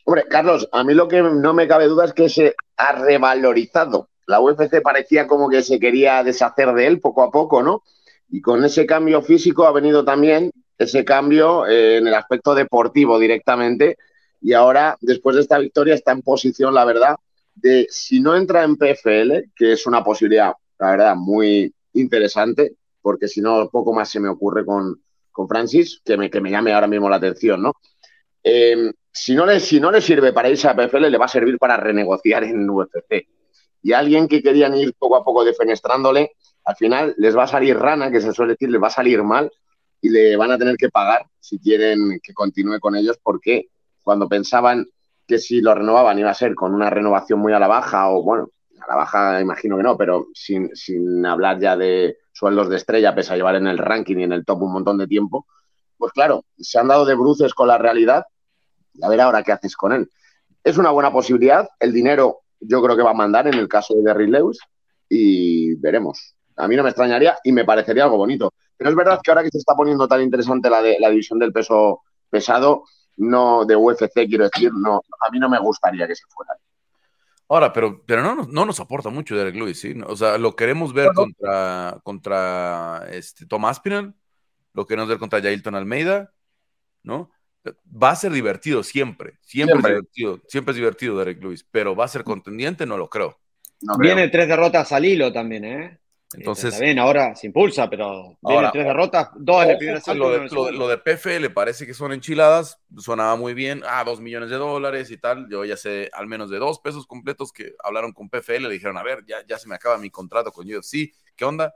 Hombre, Carlos, a mí lo que no me cabe duda es que se ha revalorizado. La UFC parecía como que se quería deshacer de él poco a poco, ¿no? Y con ese cambio físico ha venido también ese cambio eh, en el aspecto deportivo directamente. Y ahora, después de esta victoria, está en posición, la verdad, de si no entra en PFL, que es una posibilidad, la verdad, muy interesante, porque si no, poco más se me ocurre con, con Francis, que me, que me llame ahora mismo la atención, ¿no? Eh, si, no le, si no le sirve para irse a PFL, le va a servir para renegociar en UFC. Y alguien que querían ir poco a poco defenestrándole, al final les va a salir rana, que se suele decir, les va a salir mal y le van a tener que pagar si quieren que continúe con ellos, porque cuando pensaban que si lo renovaban iba a ser con una renovación muy a la baja, o bueno, a la baja imagino que no, pero sin, sin hablar ya de sueldos de estrella, pese a llevar en el ranking y en el top un montón de tiempo, pues claro, se han dado de bruces con la realidad y a ver ahora qué haces con él. Es una buena posibilidad, el dinero yo creo que va a mandar en el caso de Derry Lewis y veremos. A mí no me extrañaría y me parecería algo bonito. Pero es verdad que ahora que se está poniendo tan interesante la, de, la división del peso pesado, no de UFC, quiero decir, no, a mí no me gustaría que se fuera. Ahora, pero, pero no, no nos aporta mucho Derek Lewis, ¿sí? O sea, lo queremos ver contra, contra este, Tom Aspinall, lo queremos ver contra Jailton Almeida, ¿no? Va a ser divertido siempre, siempre, es divertido, siempre es divertido Derek Lewis, pero va a ser contendiente, no lo creo. Viene tres derrotas al hilo también, ¿eh? Entonces, está bien, ahora se impulsa, pero ahora, tres derrotas, dos en el primer lo, de, lo, de PFL parece que son enchiladas, sonaba muy bien, ah, dos millones de dólares y tal. Yo ya sé al menos de dos pesos completos que hablaron con PFL, le dijeron, a ver, ya, ya se me acaba mi contrato con UFC, ¿qué onda?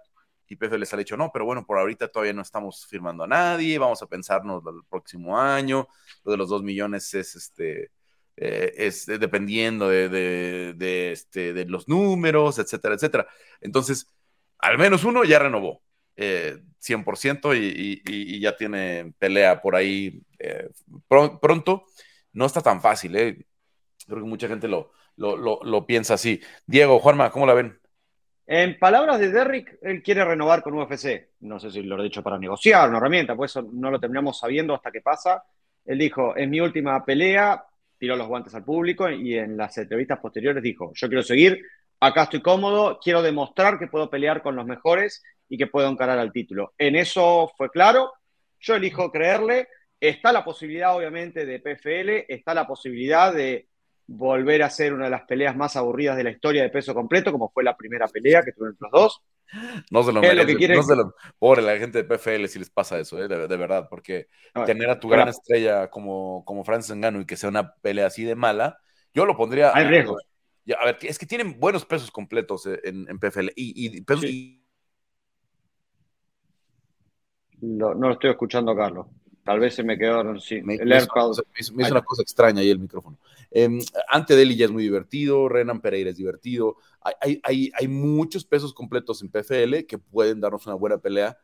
Y PFL les ha dicho, no, pero bueno, por ahorita todavía no estamos firmando a nadie, vamos a pensarnos el próximo año. Lo de los dos millones es este. Eh, es dependiendo de, de, este, de los números, etcétera, etcétera. Entonces, al menos uno ya renovó eh, 100% y, y, ya tiene pelea por ahí eh, pronto. No está tan fácil, ¿eh? Creo que mucha gente lo, lo, lo, piensa así. Diego, Juanma, ¿cómo la ven? En palabras de Derrick, él quiere renovar con UFC. No sé si lo he dicho para negociar, una herramienta, pues eso no lo terminamos sabiendo hasta que pasa. Él dijo, es mi última pelea, tiró los guantes al público y en las entrevistas posteriores dijo, yo quiero seguir, acá estoy cómodo, quiero demostrar que puedo pelear con los mejores y que puedo encarar al título. En eso fue claro, yo elijo creerle, está la posibilidad obviamente de PFL, está la posibilidad de volver a ser una de las peleas más aburridas de la historia de peso completo, como fue la primera pelea que tuvieron los dos. No se lo merecen. No se lo... Pobre la gente de PFL si les pasa eso, ¿eh? de, verdad, porque tener a tu gran estrella como, como Francis Ngannou y que sea una pelea así de mala, yo lo pondría. Hay riesgos a ver, es que tienen buenos pesos completos eh, en, en PFL y, No, lo estoy escuchando, Carlos. Tal vez se me quedó sí, Me, el me hizo, AirPod. una cosa- me hizo- me hizo una cosa extraña ahí el micrófono. Eh, Ante Deli ya es muy divertido, Renan Pereira es divertido. Hay, hay, hay, muchos pesos completos en PFL que pueden darnos una buena pelea.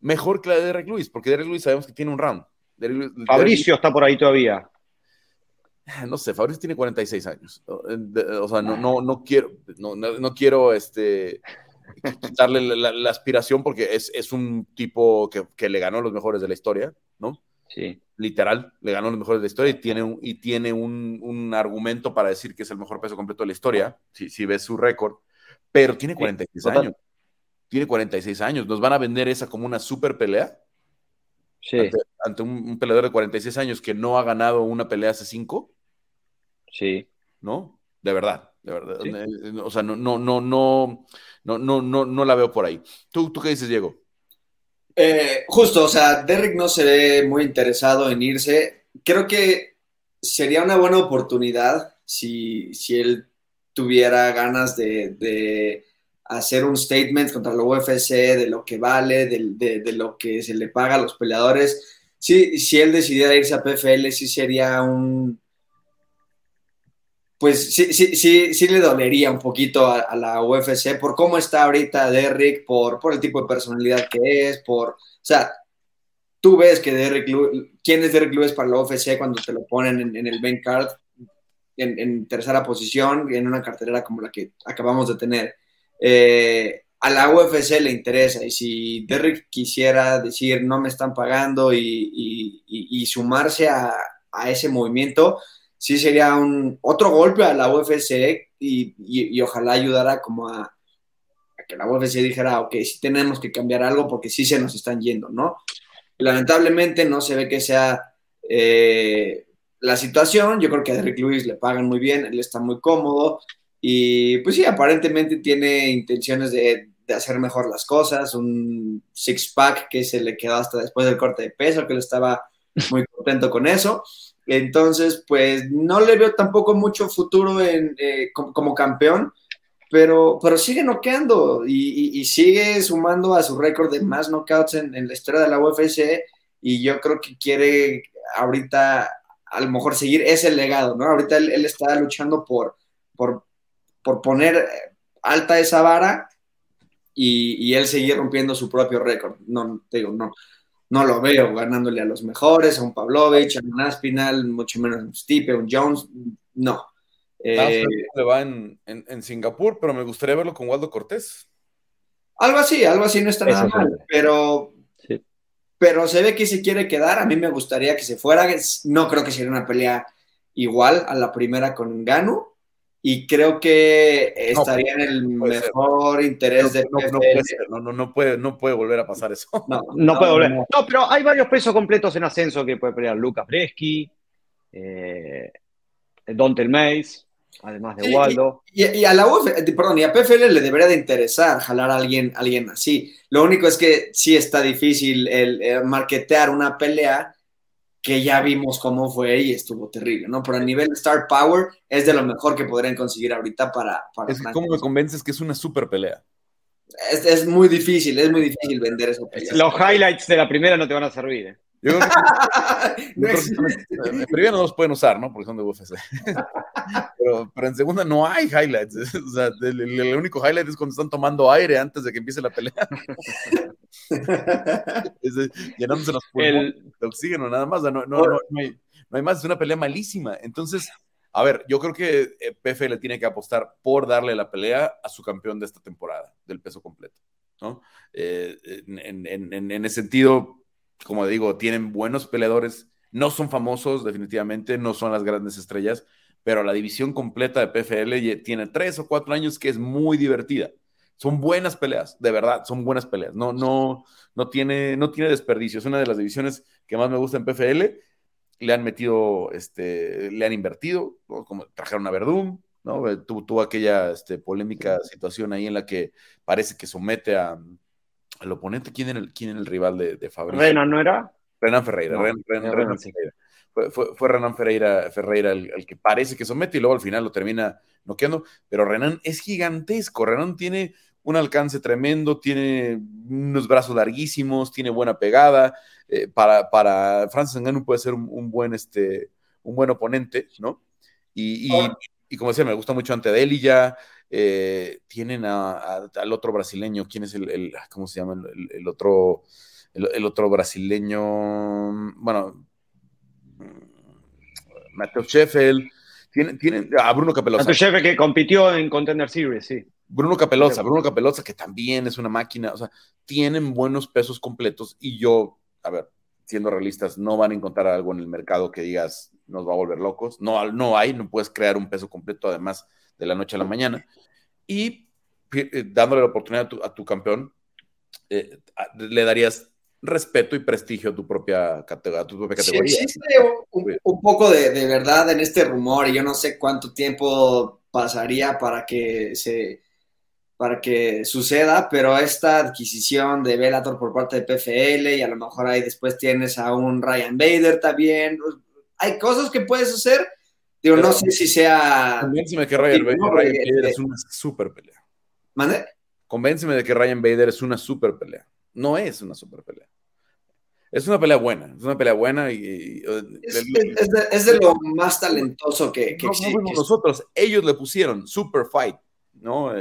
Mejor que la de Derek Lewis, porque Derek Lewis sabemos que tiene un round. Derek Lewis- Derek Fabricio está por ahí todavía. Lewis- no sé, Fabricio tiene 46 años. O sea, no, no, no quiero, no, no quiero este, quitarle la, la- la aspiración porque es, es un tipo que, que le ganó a los mejores de la historia, ¿no? Sí. literal, le ganó los mejores de la historia y tiene un, y tiene un, un argumento para decir que es el mejor peso completo de la historia, si, si ves su récord, pero tiene 46 total. años. Tiene 46 años. ¿Nos van a vender esa como una super pelea? Sí, Ante, ante un, un peleador de 46 años que no ha ganado una pelea hace 5, sí. ¿no? De verdad, de verdad. Sí. Eh, O sea, no, no, no, no, no, no, no, no la veo por ahí. ¿Tú, ¿Tú qué dices, Diego? Eh, justo, o sea, Derrick no se ve muy interesado en irse. Creo que sería una buena oportunidad si, si él tuviera ganas de, de hacer un statement contra la UFC de lo que vale, de, de- de lo que se le paga a los peleadores. Sí, si él decidiera irse a PFL, sí sería un... Pues sí, sí, sí, sí le dolería un poquito a, la UFC por cómo está ahorita Derrick, por, por el tipo de personalidad que es, por... O sea, tú ves que Derrick quién es Derrick Lewis para la UFC cuando te lo ponen en, el main card, en, tercera posición, en una cartelera como la que acabamos de tener. Eh, a la UFC le interesa y si Derrick quisiera decir no me están pagando y- y sumarse a, a ese movimiento, sí sería un otro golpe a la UFC y, y- ojalá ayudara como a, a que la UFC dijera, ok, sí tenemos que cambiar algo porque sí se nos están yendo, ¿no? Lamentablemente no se ve que sea eh, la situación, yo creo que a Derrick Lewis le pagan muy bien, él está muy cómodo y pues sí, aparentemente tiene intenciones de, de hacer mejor las cosas, un six-pack que se le quedó hasta después del corte de peso, que él estaba muy contento con eso. Entonces, pues no le veo tampoco mucho futuro en, eh, como, campeón, pero, pero sigue noqueando y, y- sigue sumando a su récord de más knockouts en, la historia de la UFC y yo creo que quiere ahorita a lo mejor seguir ese legado, ¿no? Ahorita él, él está luchando por, por, por poner alta esa vara y, y él seguir rompiendo su propio récord. No, te digo, no, no lo veo ganándole a los mejores, a un Pavlovich, a un Aspinal, mucho menos a un Stipe, a un Jones, no. Eh, le va en, en- en Singapur, pero me gustaría verlo con Waldo Cortés. algo así, algo así no está Eso nada mal, pero, Sí. pero se ve que se quiere quedar. A mí me gustaría que se fuera. No creo que sería una pelea igual a la primera con Gano. Y creo que estaría en el ser. mejor interés de No, no, puede ser, no, no, no puede, no puede volver a pasar eso. No, No, puede volver. no. No, pero hay varios pesos completos en ascenso que puede pelear Lucas Breschi, eh, Dontel Mays, además de Waldo. Y, y a la UF, eh, perdón, y a PFL le debería de interesar jalar a alguien, alguien así. Lo único es que sí está difícil el, el marketear una pelea que ya vimos cómo fue y estuvo terrible, ¿no? Pero a nivel Star Power es de lo mejor que podrían conseguir ahorita para... para Es que, ¿cómo me convences que es una super pelea? es, es muy difícil, es muy difícil vender esa pelea. Los highlights de la primera no te van a servir. eh. Yo creo que No Yo creo existe. que en primera no los pueden usar, ¿no? Porque son de UFC. pero, pero en segunda no hay highlights. O sea, el, el- el único highlight es cuando están tomando aire antes de que empiece la pelea. Es llenándose los pulmones El- de oxígeno, nada más. O sea, no, no, no, no hay, no hay más. Es una pelea malísima. Entonces, a ver, yo creo que eh, PFL tiene que apostar por darle la pelea a su campeón de esta temporada, del peso completo. ¿no? Eh, en, en- en- en ese sentido, como digo, tienen buenos peleadores, no son famosos definitivamente, no son las grandes estrellas, pero la división completa de PFL tiene tres o cuatro años que es muy divertida. Son buenas peleas, de verdad, son buenas peleas. No, no, no tiene, no tiene desperdicio. Es una de las divisiones que más me gusta en PFL. Le han metido, este, le han invertido, ¿no? como trajeron a Verdún, ¿no? Eh, Tuvo, tuvo aquella este, polémica situación ahí en la que parece que somete a, al oponente. ¿Quién era el, quién era el rival de, de Fabricio? Renan, ¿no era? Renan Ferreira. No, Renan sí. Fue, fue- fue Renan Ferreira, Ferreira el, el que parece que somete y luego al final lo termina noqueando. Pero Renan es gigantesco. Renan tiene un alcance tremendo, tiene unos brazos larguísimos, tiene buena pegada. Eh, para, para Francis Ngannou puede ser un, buen, este, un buen oponente, ¿no? Y, como decía, me gusta mucho ante Deli ya. Eh, tienen al otro brasileño, ¿quién es el, cómo se llama el, otro, el, otro brasileño? Bueno, Mateo Sheffield. Tienen, tienen a Bruno Capelosa. Mateo Sheffield que compitió en Contender Series, sí. Bruno Capelosa, Bruno Capelosa, que también es una máquina, o sea, tienen buenos pesos completos y yo, a ver, siendo realistas, no van a encontrar algo en el mercado que digas nos va a volver locos. No, no hay, no puedes crear un peso completo además de la noche a la mañana. Y eh, dándole la oportunidad a tu, campeón, eh, le darías respeto y prestigio a tu propia, categoría. Sí, existe un, un, poco de, de verdad en este rumor y yo no sé cuánto tiempo pasaría para que se para que suceda, pero esta adquisición de Bellator por parte de PFL y a lo mejor ahí después tienes a un Ryan Bader también, hay cosas que puedes hacer, digo, no sé si sea... Convénceme que Ryan, Bader, es una super pelea. ¿Mande? Convénceme de que Ryan Bader es una super pelea. No es una super pelea. Es una pelea buena, es una pelea buena y... es, de, lo más talentoso que, que nosotros, ellos le pusieron super fight ¿no?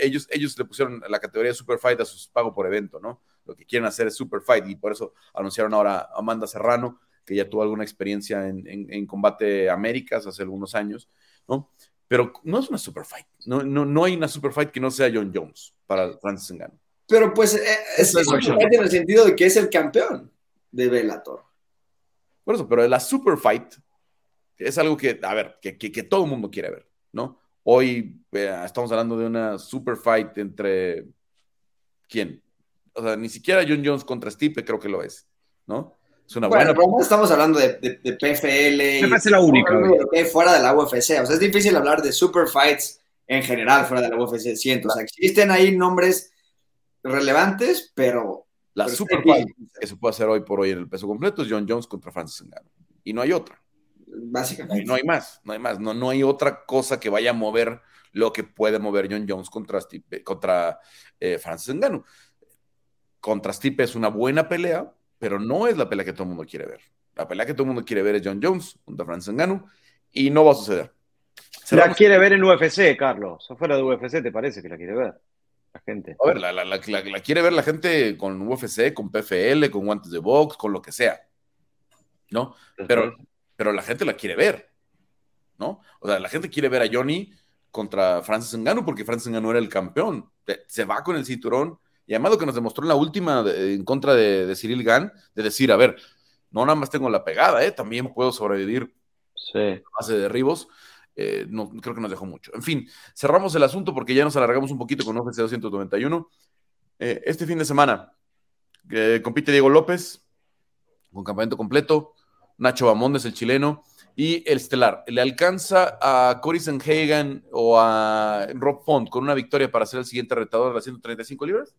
ellos, ellos le pusieron la categoría Super Fight a sus pagos por evento, ¿no? Lo que quieren hacer es Super Fight y por eso anunciaron ahora a Amanda Serrano, que ya tuvo alguna experiencia en, combate Américas hace algunos años, ¿no? Pero no es una Super Fight, no, no, no hay una Super Fight que no sea John Jones para Francis Ngannou. Pero pues eh, es, es, en el sentido de que es el campeón de Bellator. Por eso, pero la Super Fight es algo que, a ver, que, que, que todo el mundo quiere ver, ¿no? Hoy estamos hablando de una super fight entre quién? O sea, ni siquiera John Jones contra Stipe creo que lo es, ¿no? Es una bueno, buena. Pero no estamos hablando de, de, PFL. Me la única. fuera de la UFC. O sea, es difícil hablar de super fights en general fuera de la UFC. Siento. O sea, existen ahí nombres relevantes, pero. La super fight que se puede hacer hoy por hoy en el peso completo es John Jones contra Francis Ngannou. Y no hay otra. Básicamente. No hay más, no hay más, no, no hay otra cosa que vaya a mover lo que puede mover John Jones contra, Stipe, contra eh, Francis Ngannou. Contra Stipe es una buena pelea, pero no es la pelea que todo el mundo quiere ver. La pelea que todo el mundo quiere ver es John Jones contra Francis Ngannou y no va a suceder. la quiere ver en UFC, Carlos. Afuera de UFC, ¿te parece que la quiere ver? La gente. A ver, la, la, quiere ver la gente con UFC, con PFL, con guantes de box, con lo que sea. ¿No? Pero pero la gente la quiere ver, ¿no? O sea, la gente quiere ver a Johnny contra Francis Ngannou porque Francis Ngannou era el campeón. Se va con el cinturón y además lo que nos demostró en la última en contra de, Cyril Gann, de decir, a ver, no nada más tengo la pegada, ¿eh? también puedo sobrevivir sí. a base de derribos. Eh, no, creo que nos dejó mucho. En fin, cerramos el asunto porque ya nos alargamos un poquito con UFC 291. Eh, este fin de semana compite Diego López con campamento completo. Nacho Bamondes, el chileno, y el estelar. ¿Le alcanza a Cory Sanhagen o a Rob Font con una victoria para ser el siguiente retador de las 135 libras?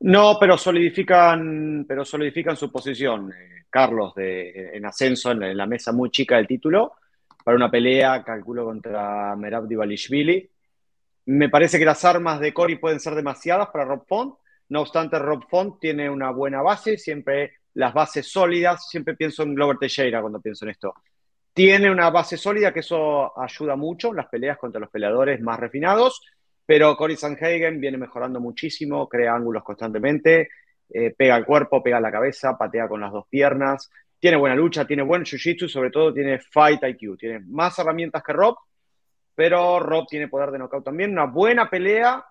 No, pero solidifican, pero solidifican su posición, eh, Carlos, de, en ascenso en la, mesa muy chica del título, para una pelea, calculo, contra Merab Divalishvili. Me parece que las armas de Cory pueden ser demasiadas para Rob Font. No obstante, Rob Font tiene una buena base, siempre las bases sólidas, siempre pienso en Glover Teixeira cuando pienso en esto. Tiene una base sólida que eso ayuda mucho en las peleas contra los peleadores más refinados, pero Cory Sanhagen viene mejorando muchísimo, crea ángulos constantemente, eh, pega el cuerpo, pega la cabeza, patea con las dos piernas, tiene buena lucha, tiene buen jiu-jitsu, sobre todo tiene fight IQ, tiene más herramientas que Rob, pero Rob tiene poder de knockout también, una buena pelea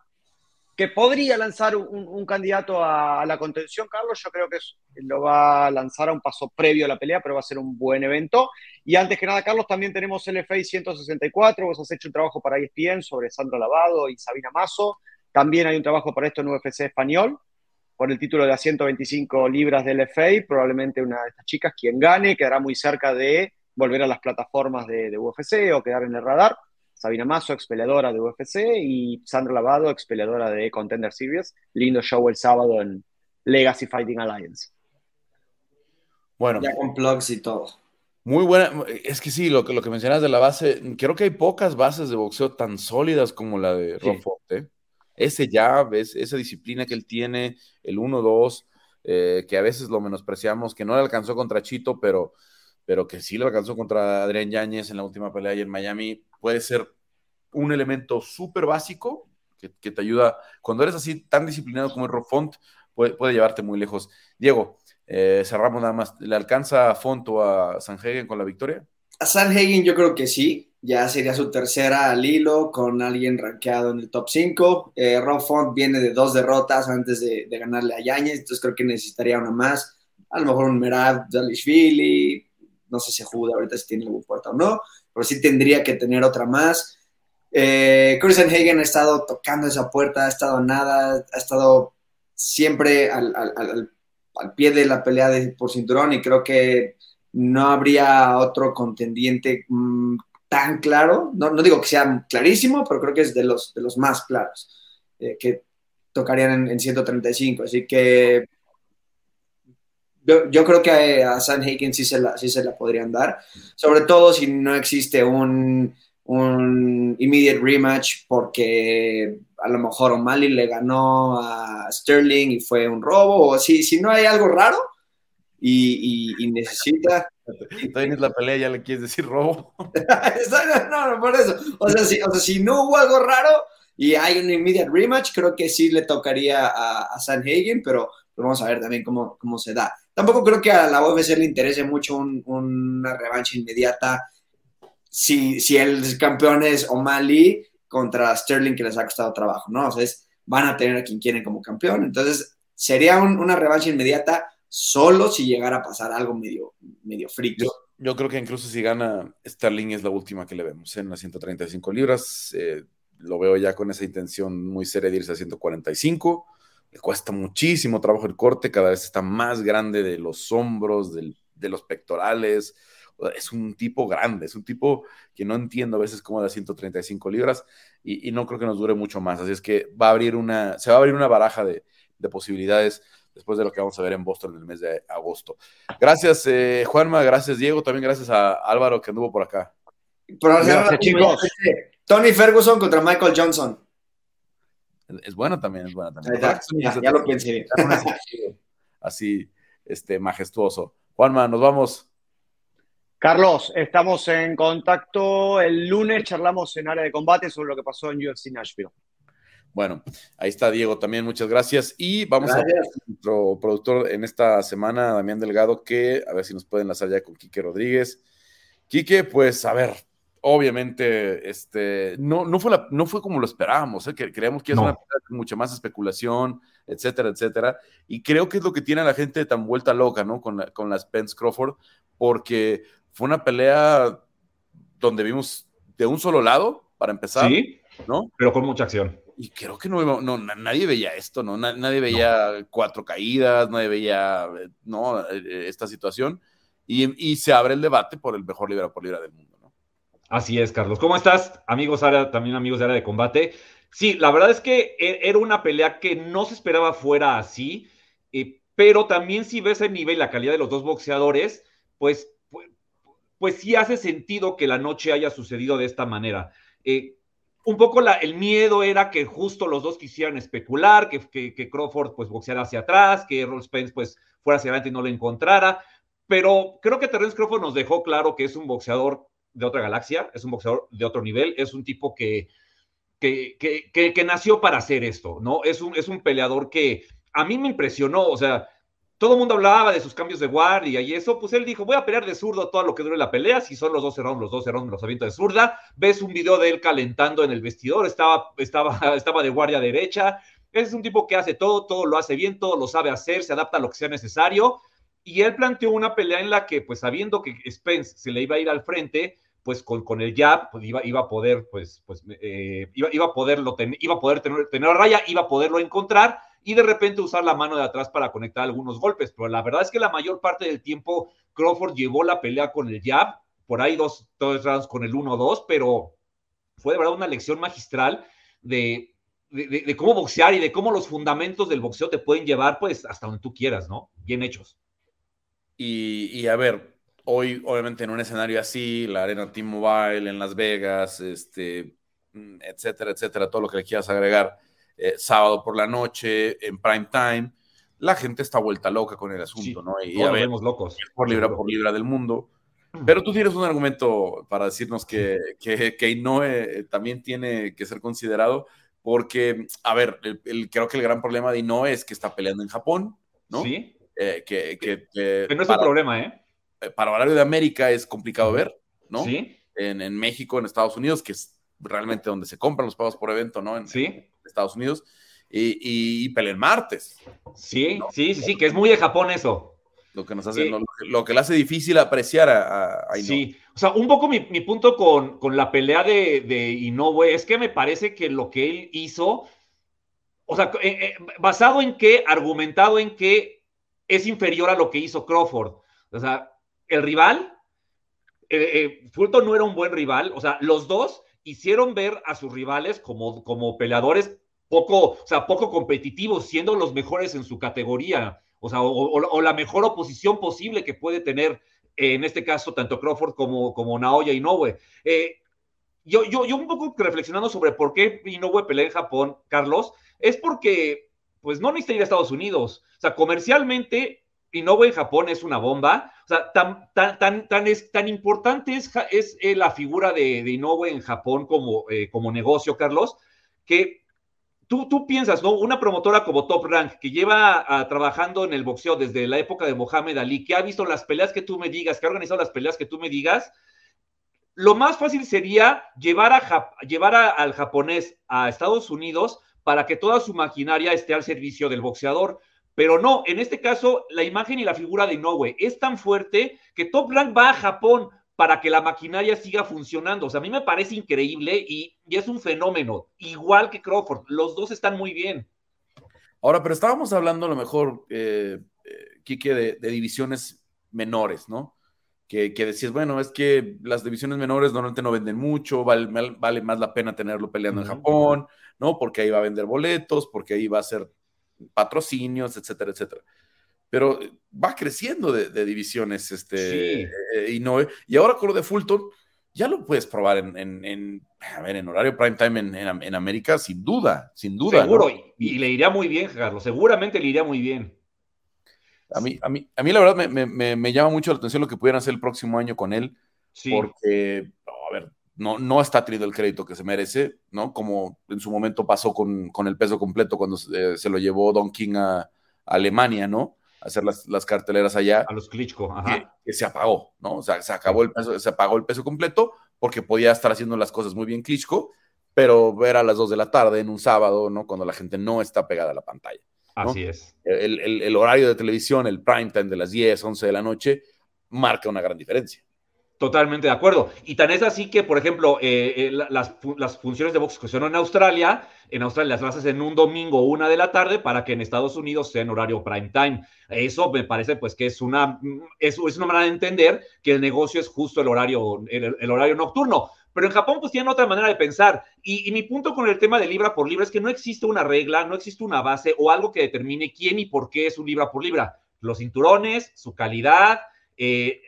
que podría lanzar un, candidato a, la contención, Carlos. Yo creo que lo va a lanzar a un paso previo a la pelea, pero va a ser un buen evento. Y antes que nada, Carlos, también tenemos el FA 164. Vos has hecho un trabajo para ESPN sobre Sandro Lavado y Sabina Mazo. También hay un trabajo para esto en UFC Español, por el título de las 125 libras del FA. Probablemente una de estas chicas, quien gane, quedará muy cerca de volver a las plataformas de, de UFC o quedar en el radar. Sabina Mazo, ex peleadora de UFC, y Sandra Lavado, ex peleadora de Contender Series. Lindo show el sábado en Legacy Fighting Alliance. Bueno. Ya con plugs y todo. Muy buena. Es que sí, lo que, lo que mencionas de la base, creo que hay pocas bases de boxeo tan sólidas como la de Rob ¿eh? Ese jab, esa disciplina que él tiene, el 1-2, eh, que a veces lo menospreciamos, que no le alcanzó contra Chito, pero, pero que sí le alcanzó contra Adrián Yáñez en la última pelea en Miami, puede ser un elemento súper básico que, te ayuda, cuando eres así tan disciplinado como el Rob Font, puede, puede llevarte muy lejos. Diego, eh, cerramos nada más, ¿le alcanza a Font o a Sanhagen con la victoria? A Sanhagen yo creo que sí, ya sería su tercera al hilo con alguien rankeado en el top 5. Eh, Rob viene de dos derrotas antes de, ganarle a Yañez, entonces creo que necesitaría una más. A lo mejor un Merab Dalishvili, no sé si Juda ahorita si tiene algún puerta o no, pero sí tendría que tener otra más. Eh, Chris Hagen ha estado tocando esa puerta, ha estado nada, ha estado siempre al pie de la pelea de, por cinturón y creo que no habría otro contendiente mm, tan claro, no, no, digo que sea clarísimo, pero creo que es de los, de los más claros eh, que tocarían en, 135. Así que yo, creo que a, San Hagen sí se, la, sí se la podrían dar, sobre todo si no existe un, un immediate rematch porque a lo mejor O'Malley le ganó a Sterling y fue un robo, o si, si no hay algo raro y, necesita Todavía es la pelea, ya le quieres decir robo. no, no, por eso. O sea, si, no hubo algo raro y hay un immediate rematch, creo que sí le tocaría a, a Hagen, pero, vamos a ver también cómo, cómo se da. Tampoco creo que a la UFC le interese mucho una revancha inmediata si, si el campeón es O'Malley contra Sterling, que les ha costado trabajo, ¿no? O sea, van a tener a quien quieren como campeón. Entonces, sería una revancha inmediata solo si llegara a pasar algo medio, medio. Yo, creo que incluso si gana Sterling es la última que le vemos en las 135 libras. Eh, lo veo ya con esa intención muy seria de irse a 145. Le cuesta muchísimo trabajo el corte, cada vez está más grande de los hombros, de los pectorales. Es un tipo grande, es un tipo que no entiendo a veces cómo da 135 libras y, no creo que nos dure mucho más. Así es que va a abrir una, se va a abrir una baraja de, de posibilidades después de lo que vamos a ver en Boston en el mes de agosto. Gracias, eh, Juanma, gracias, Diego, también gracias a Álvaro que anduvo por acá. gracias, chicos. Tony Ferguson contra Michael Johnson. Es, buena también, es buena también. Ya, lo pensé. Así, este, majestuoso. Juanma, nos vamos. Carlos, estamos en contacto. El lunes charlamos en área de combate sobre lo que pasó en UFC Nashville. Bueno, ahí está Diego también, muchas gracias. Y vamos a ver a nuestro productor en esta semana, Damián Delgado, que a ver si nos puede enlazar ya con Quique Rodríguez. Quique, pues a ver, obviamente, este, no, no, fue, la, no fue como lo esperábamos, ¿eh? que creíamos que es una mucha más especulación, etcétera, etcétera. Y creo que es lo que tiene a la gente tan vuelta loca, ¿no? Con, con las Spence Crawford, porque fue una pelea donde vimos de un solo lado, para empezar. Sí, ¿no? Pero con mucha acción y creo que no, no nadie veía esto, ¿no? Nadie veía cuatro caídas, nadie veía, ¿no? Eh, esta situación. Y, se abre el debate por el mejor libra por libra del mundo, ¿no? Así es, Carlos. ¿Cómo estás, amigos, también amigos de área de combate? Sí, la verdad es que e, era una pelea que no se esperaba fuera así, eh, pero también si ves el nivel, la calidad de los dos boxeadores, pues, pues, pues sí hace sentido que la noche haya sucedido de esta manera. Eh, un poco el miedo era que justo los dos quisieran especular, que, que, Crawford pues boxeara hacia atrás, que Errol Spence pues fuera hacia adelante y no lo encontrara, pero creo que Terence Crawford nos dejó claro que es un boxeador de otra galaxia, es un boxeador de otro nivel, es un tipo que, que, que, que nació para hacer esto, ¿no? Es un, es un peleador que a mí me impresionó, o sea, todo el mundo hablaba de sus cambios de guardia y eso, pues él dijo, voy a pelear de zurdo todo lo que dure la pelea, si son los dos rounds, los 12 rounds los aviento de zurda, ves un video de él calentando en el vestidor, estaba, estaba, estaba de guardia derecha, es un tipo que hace todo, todo lo hace bien, todo lo sabe hacer, se adapta a lo que sea necesario, y él planteó una pelea en la que, pues sabiendo que Spence se le iba a ir al frente, pues con, con el jab pues, iba, iba a poder, pues, pues eh, iba, iba, a poderlo iba a poder tener, tener raya, iba a poderlo encontrar, y de repente usar la mano de atrás para conectar algunos golpes. Pero la verdad es que la mayor parte del tiempo Crawford llevó la pelea con el jab, por ahí dos, dos rounds con el 1-2, pero fue de verdad una lección magistral de, de, cómo boxear y de cómo los fundamentos del boxeo te pueden llevar pues hasta donde tú quieras, ¿no? Bien hechos. Y, y a ver, hoy obviamente en un escenario así, la arena T-Mobile en Las Vegas, este, mm, etcétera, etcétera, todo lo que le quieras agregar eh, sábado por la noche, en prime time, la gente está vuelta loca con el asunto, ¿no? Y ya vemos locos. Por libra por libra del mundo. Pero tú tienes un argumento para decirnos que, que, que Inoue también tiene que ser considerado, porque, a ver, el, creo que el gran problema de Inoue es que está peleando en Japón, ¿no? Sí. Eh, que, que, no es un problema, ¿eh? ¿eh? Para horario de América es complicado ver, ¿no? Sí. En, en, México, en Estados Unidos, que es realmente donde se compran los pagos por evento, ¿no? En, sí. Estados Unidos. Y, y, el martes. Sí, sí, sí, sí, que es muy de Japón eso. Lo que nos hace, lo, que le hace difícil apreciar a, a, Sí, o sea, un poco mi, mi punto con, con, la pelea de, de Inoue es que me parece que lo que él hizo, o sea, eh, eh, basado en qué, argumentado en que es inferior a lo que hizo Crawford. O sea, el rival, eh, Fulton no era un buen rival, o sea, los dos hicieron ver a sus rivales como, como peleadores poco, o sea, poco competitivos, siendo los mejores en su categoría o sea, o, la mejor oposición posible que puede tener, eh, en este caso, tanto Crawford como, como Naoya Inoue. Eh, yo, yo, yo un poco reflexionando sobre por qué Inoue pelea en Japón, Carlos, es porque, pues, no necesita ir a Estados Unidos. O sea, comercialmente, Inoue en Japón es una bomba. O sea, tan, tan, tan, tan, es, tan importante es, es eh, la figura de, de, Inoue en Japón como, como negocio, Carlos, que Tú, tú, piensas, ¿no? Una promotora como Top Rank, que lleva ah, trabajando en el boxeo desde la época de Mohamed Ali, que ha visto las peleas que tú me digas, que ha organizado las peleas que tú me digas, lo más fácil sería llevar, a, llevar al japonés a Estados Unidos para que toda su maquinaria esté al servicio del boxeador. Pero no, en este caso, la imagen y la figura de Inoue es tan fuerte que Top Rank va a Japón para que la maquinaria siga funcionando. O sea, a mí me parece increíble y, es un fenómeno, igual que Crawford. Los dos están muy bien. Ahora, pero estábamos hablando a lo mejor, eh, eh de, divisiones menores, ¿no? Que, decías, bueno, es que las divisiones menores normalmente no venden mucho, vale, vale más la pena tenerlo peleando en Japón, ¿no? Porque ahí va a vender boletos, porque ahí va a ser patrocinios, etcétera, etcétera pero va creciendo de, divisiones este, eh, y, no, y ahora con lo de Fulton, ya lo puedes probar en, en, a ver, en horario prime time en, en, América, sin duda, sin duda. Seguro, y, le iría muy bien, Carlos, seguramente le iría muy bien. A mí, a mí, a mí la verdad me, me, me, llama mucho la atención lo que pudieran hacer el próximo año con él, porque, a ver, no, no está teniendo el crédito que se merece, ¿no? Como en su momento pasó con, con el peso completo cuando se, se lo llevó Don King a, a Alemania, ¿no? hacer las, las carteleras allá. A los Klitschko, ajá. Que, se apagó, ¿no? O sea, se acabó el peso, se apagó el peso completo porque podía estar haciendo las cosas muy bien Klitschko, pero ver a las 2 de la tarde en un sábado, ¿no? Cuando la gente no está pegada a la pantalla. Así es. El, el, el, horario de televisión, el prime time de las 10, 11 de la noche, marca una gran diferencia. Totalmente de acuerdo. Y tan es así que, por ejemplo, eh, eh, las, funciones de box que en Australia, en Australia las haces en un domingo, una de la tarde, para que en Estados Unidos sea en horario prime time. Eso me parece, pues, que es una, es, es una manera de entender que el negocio es justo el horario, el, horario nocturno. Pero en Japón, pues, tienen otra manera de pensar. Y mi punto con el tema de libra por libra es que no existe una regla, no existe una base o algo que determine quién y por qué es un libra por libra. Los cinturones, su calidad, eh,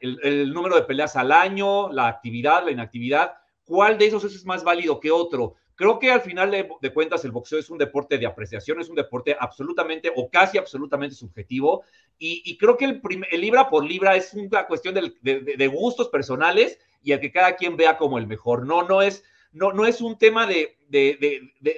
el, número de peleas al año, la actividad, la inactividad, ¿cuál de esos es más válido que otro? Creo que al final de, cuentas el boxeo es un deporte de apreciación, es un deporte absolutamente o casi absolutamente subjetivo y, creo que el, libra por libra es una cuestión de, gustos personales y el que cada quien vea como el mejor. No, no es, no, no es un tema de,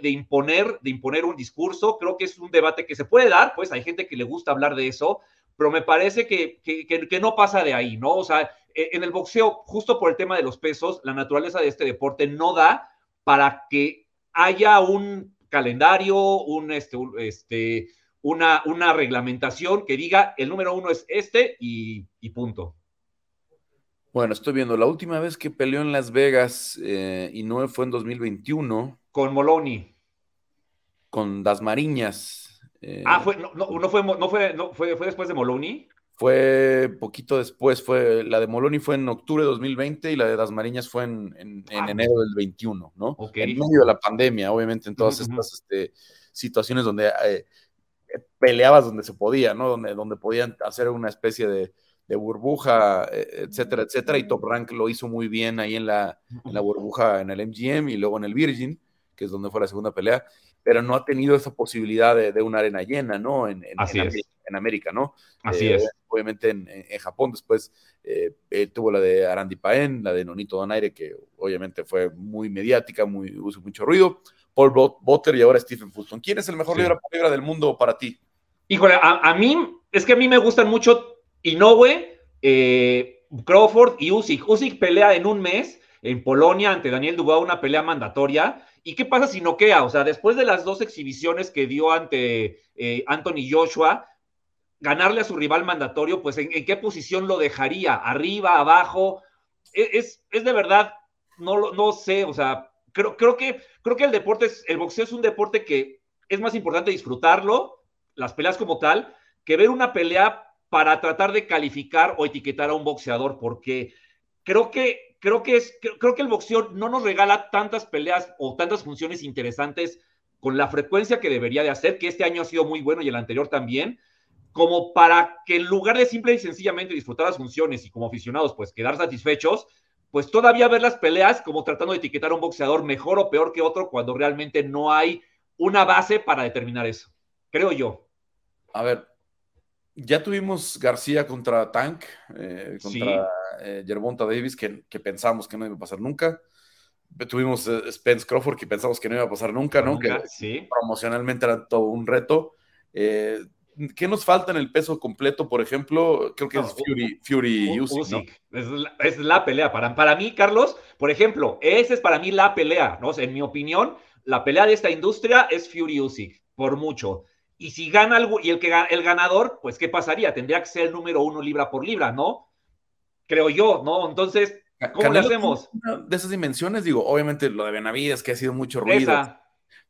imponer, de imponer un discurso. Creo que es un debate que se puede dar, pues hay gente que le gusta hablar de eso, pero me parece que, que, no pasa de ahí, ¿no? O sea, e, en el boxeo, justo por el tema de los pesos, la naturaleza de este deporte no da para que haya un calendario, un, este, este, una, una reglamentación que diga el número uno es este y, punto. Bueno, estoy viendo, la última vez que peleó en Las Vegas eh, y no fue en 2021. Con Moloney. Con Dasmariñas. Eh, ah, fue, no, no, fue, no fue, no fue, fue después de Moloney. Fue poquito después, fue la de Moloney fue en octubre de 2020 y la de Dasmariñas fue en, en, ah. enero del 21, ¿no? En medio de la pandemia, obviamente, en todas estas este, situaciones donde eh, peleabas donde se podía, ¿no? Donde, donde podían hacer una especie de, de burbuja, e, etcétera, etcétera, y Top Rank lo hizo muy bien ahí en la, en la burbuja en el MGM y luego en el Virgin, que es donde fue la segunda pelea, pero no ha tenido esa posibilidad de, de una arena llena, ¿no? En, en, Así en, es. En América, ¿no? Así Eh, es. Obviamente en, en Japón después eh, eh, tuvo la de Arandi Paen, la de Nonito Donaire, que obviamente fue muy mediática, muy, hizo mucho ruido. Paul Bot- Botter y ahora Stephen Fulton. ¿Quién es el mejor Sí. libra por libra del mundo para ti? Híjole, a, a mí, es que a mí me gustan mucho Inoue, eh, Crawford y Usyk. Usyk pelea en un mes en Polonia ante Daniel Dubois, una pelea mandatoria. ¿Y qué pasa si noquea? O sea, después de las dos exhibiciones que dio ante eh, Anthony Joshua, ganarle a su rival mandatorio, pues ¿en, qué posición lo dejaría? ¿Arriba, abajo? Es, es, es de verdad, no, no sé, o sea, creo, creo, que, creo que el deporte, es, el boxeo es un deporte que es más importante disfrutarlo, las peleas como tal, que ver una pelea para tratar de calificar o etiquetar a un boxeador, porque creo que, creo que, es, creo, que el boxeo no nos regala tantas peleas o tantas funciones interesantes con la frecuencia que debería de hacer, que este año ha sido muy bueno y el anterior también, como para que en lugar de simple y sencillamente disfrutar las funciones y como aficionados, pues quedar satisfechos, pues todavía ver las peleas como tratando de etiquetar a un boxeador mejor o peor que otro cuando realmente no hay una base para determinar eso, creo yo. A ver, ya tuvimos García contra Tank, eh, contra eh, Gervonta Davis, que, que pensamos que no iba a pasar nunca. Tuvimos eh, Spence Crawford, que pensamos que no iba a pasar nunca, ¿no? Nunca, Que sí. promocionalmente era todo un reto. Eh, ¿Qué nos falta en el peso completo, por ejemplo? Creo que No, es Fury, Fury Usyk, ¿no? Usyk. Es, la, es la pelea. Para, para mí, Carlos, por ejemplo, esa es para mí la pelea, ¿no? En mi opinión, la pelea de esta industria es Fury Usyk, por mucho. Y si gana algo, y el, que, el ganador, pues, ¿qué pasaría? Tendría que ser el número uno libra por libra, ¿no? Creo yo, ¿no? Entonces, ¿cómo le Canelo hacemos? tiene una De esas dimensiones, digo, obviamente lo de Benavides, que ha sido mucho ruido, Esa.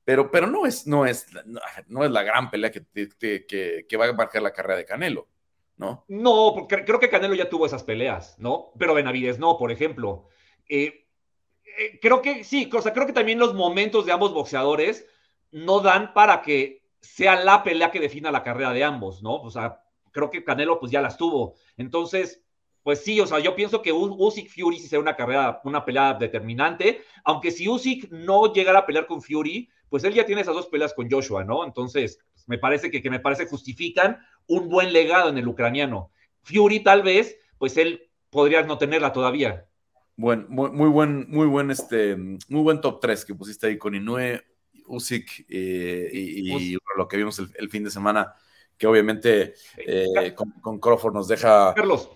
pero, pero no, es, no, es, no, no es la gran pelea que, que, que, que va a marcar la carrera de Canelo, ¿no? No, porque creo que Canelo ya tuvo esas peleas, ¿no? Pero Benavides no, por ejemplo. Eh, eh, creo que sí, o sea, creo que también los momentos de ambos boxeadores no dan para que sea la pelea que defina la carrera de ambos, ¿no? O sea, creo que Canelo pues ya las tuvo. Entonces, pues sí, o sea, yo pienso que Usyk Fury sí será una carrera, una pelea determinante, aunque si Usyk no llegara a pelear con Fury, pues él ya tiene esas dos peleas con Joshua, ¿no? Entonces, pues, me parece que, que me parece justifican un buen legado en el ucraniano. Fury tal vez, pues él podría no tenerla todavía. Buen, muy, muy buen, muy buen, este, muy buen top 3 que pusiste ahí con Inoue, Usyk eh, y, lo que vimos el, el fin de semana, que obviamente eh, con, con Crawford nos deja Carlos,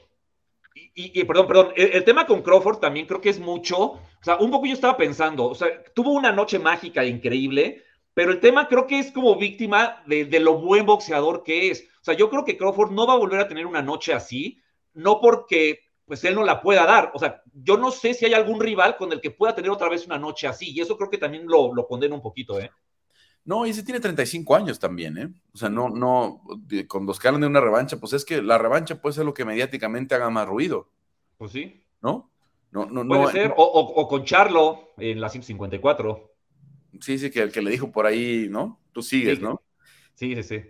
y, y- y perdón, perdón, el, el tema con Crawford también creo que es mucho, o sea, un poco yo estaba pensando, o sea, tuvo una noche mágica increíble, pero el tema creo que es como víctima de, de lo buen boxeador que es. O sea, yo creo que Crawford no va a volver a tener una noche así, no porque pues él no la pueda dar. O sea, yo no sé si hay algún rival con el que pueda tener otra vez una noche así, y eso creo que también lo, lo condena un poquito, ¿eh? No, y ese tiene 35 años también, ¿eh? O sea, no, no, que hablan de una revancha, pues es que la revancha puede ser lo que mediáticamente haga más ruido, Pues sí. ¿no? No, no, Puede no. ser, no- o, o- o con Charlo en la 154. sí, sí, que el que le dijo por ahí, ¿no? Tú sigues, Sí. ¿no? Sí, sí, sí.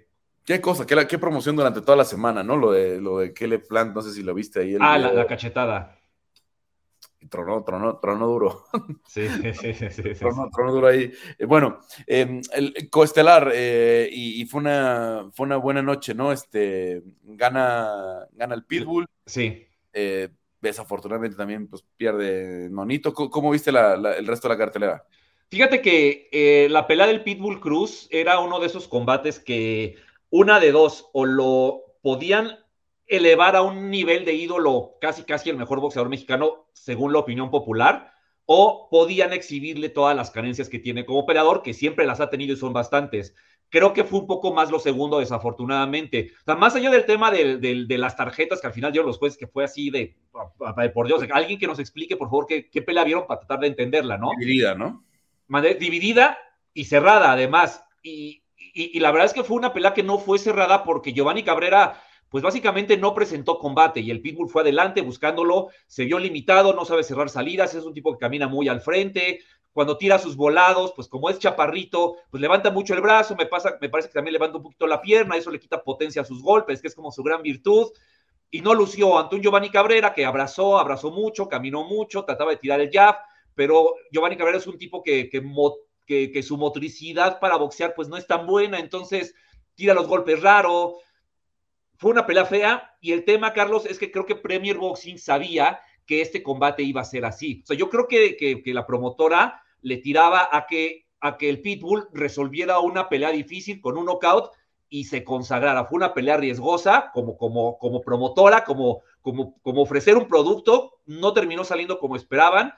Qué cosa, qué, promoción durante toda la semana, ¿no? Lo de, lo de Kelly Plant, no sé si lo viste ahí. el Ah, la, video. la cachetada. Tronó, tronó, tronó duro. Sí, sí, sí, sí. Tronó, tronó duro ahí. Eh, bueno, eh, el coestelar, eh, y, y fue, una, fue una buena noche, ¿no? Este, gana, gana el Pitbull. Sí. eh, desafortunadamente también pues, pierde Nonito. ¿Cómo, cómo viste la- la- el resto de la cartelera? Fíjate que eh, la pelea del Pitbull Cruz era uno de esos combates que una de dos, o lo podían elevar a un nivel de ídolo casi casi el mejor boxeador mexicano, según la opinión popular, o podían exhibirle todas las carencias que tiene como peleador, que siempre las ha tenido y son bastantes. Creo que fue un poco más lo segundo, desafortunadamente. O sea, más allá del tema de, de, de las tarjetas que al final dieron los jueces, que fue así de, por Dios, alguien que nos explique, por favor, qué, qué pelea vieron para tratar de entenderla, ¿no? Dividida, ¿no? dividida y cerrada además. Y, y, la verdad es que fue una pelea que no fue cerrada porque Giovanni Cabrera, pues básicamente no presentó combate y el Pitbull fue adelante buscándolo, se vio limitado, no sabe cerrar salidas, es un tipo que camina muy al frente. Cuando tira sus volados, pues como es chaparrito, pues levanta mucho el brazo, me, pasa, me parece que también levanta un poquito la pierna, eso le quita potencia a sus golpes, que es como su gran virtud. Y no lució ante un Giovanni Cabrera que abrazó, abrazó mucho, caminó mucho, trataba de tirar el jab, pero Giovanni Cabrera es un tipo que, que, que, su motricidad para boxear pues no es tan buena, entonces tira los golpes raro. Fue una pelea fea y el tema, Carlos, es que creo que Premier Boxing sabía que este combate iba a ser así. O sea, yo creo que, que, que la promotora le tiraba a que, a que el Pitbull resolviera una pelea difícil con un knockout y se consagrara. Fue una pelea riesgosa como, como, como promotora, como, como, como ofrecer un producto. No terminó saliendo como esperaban.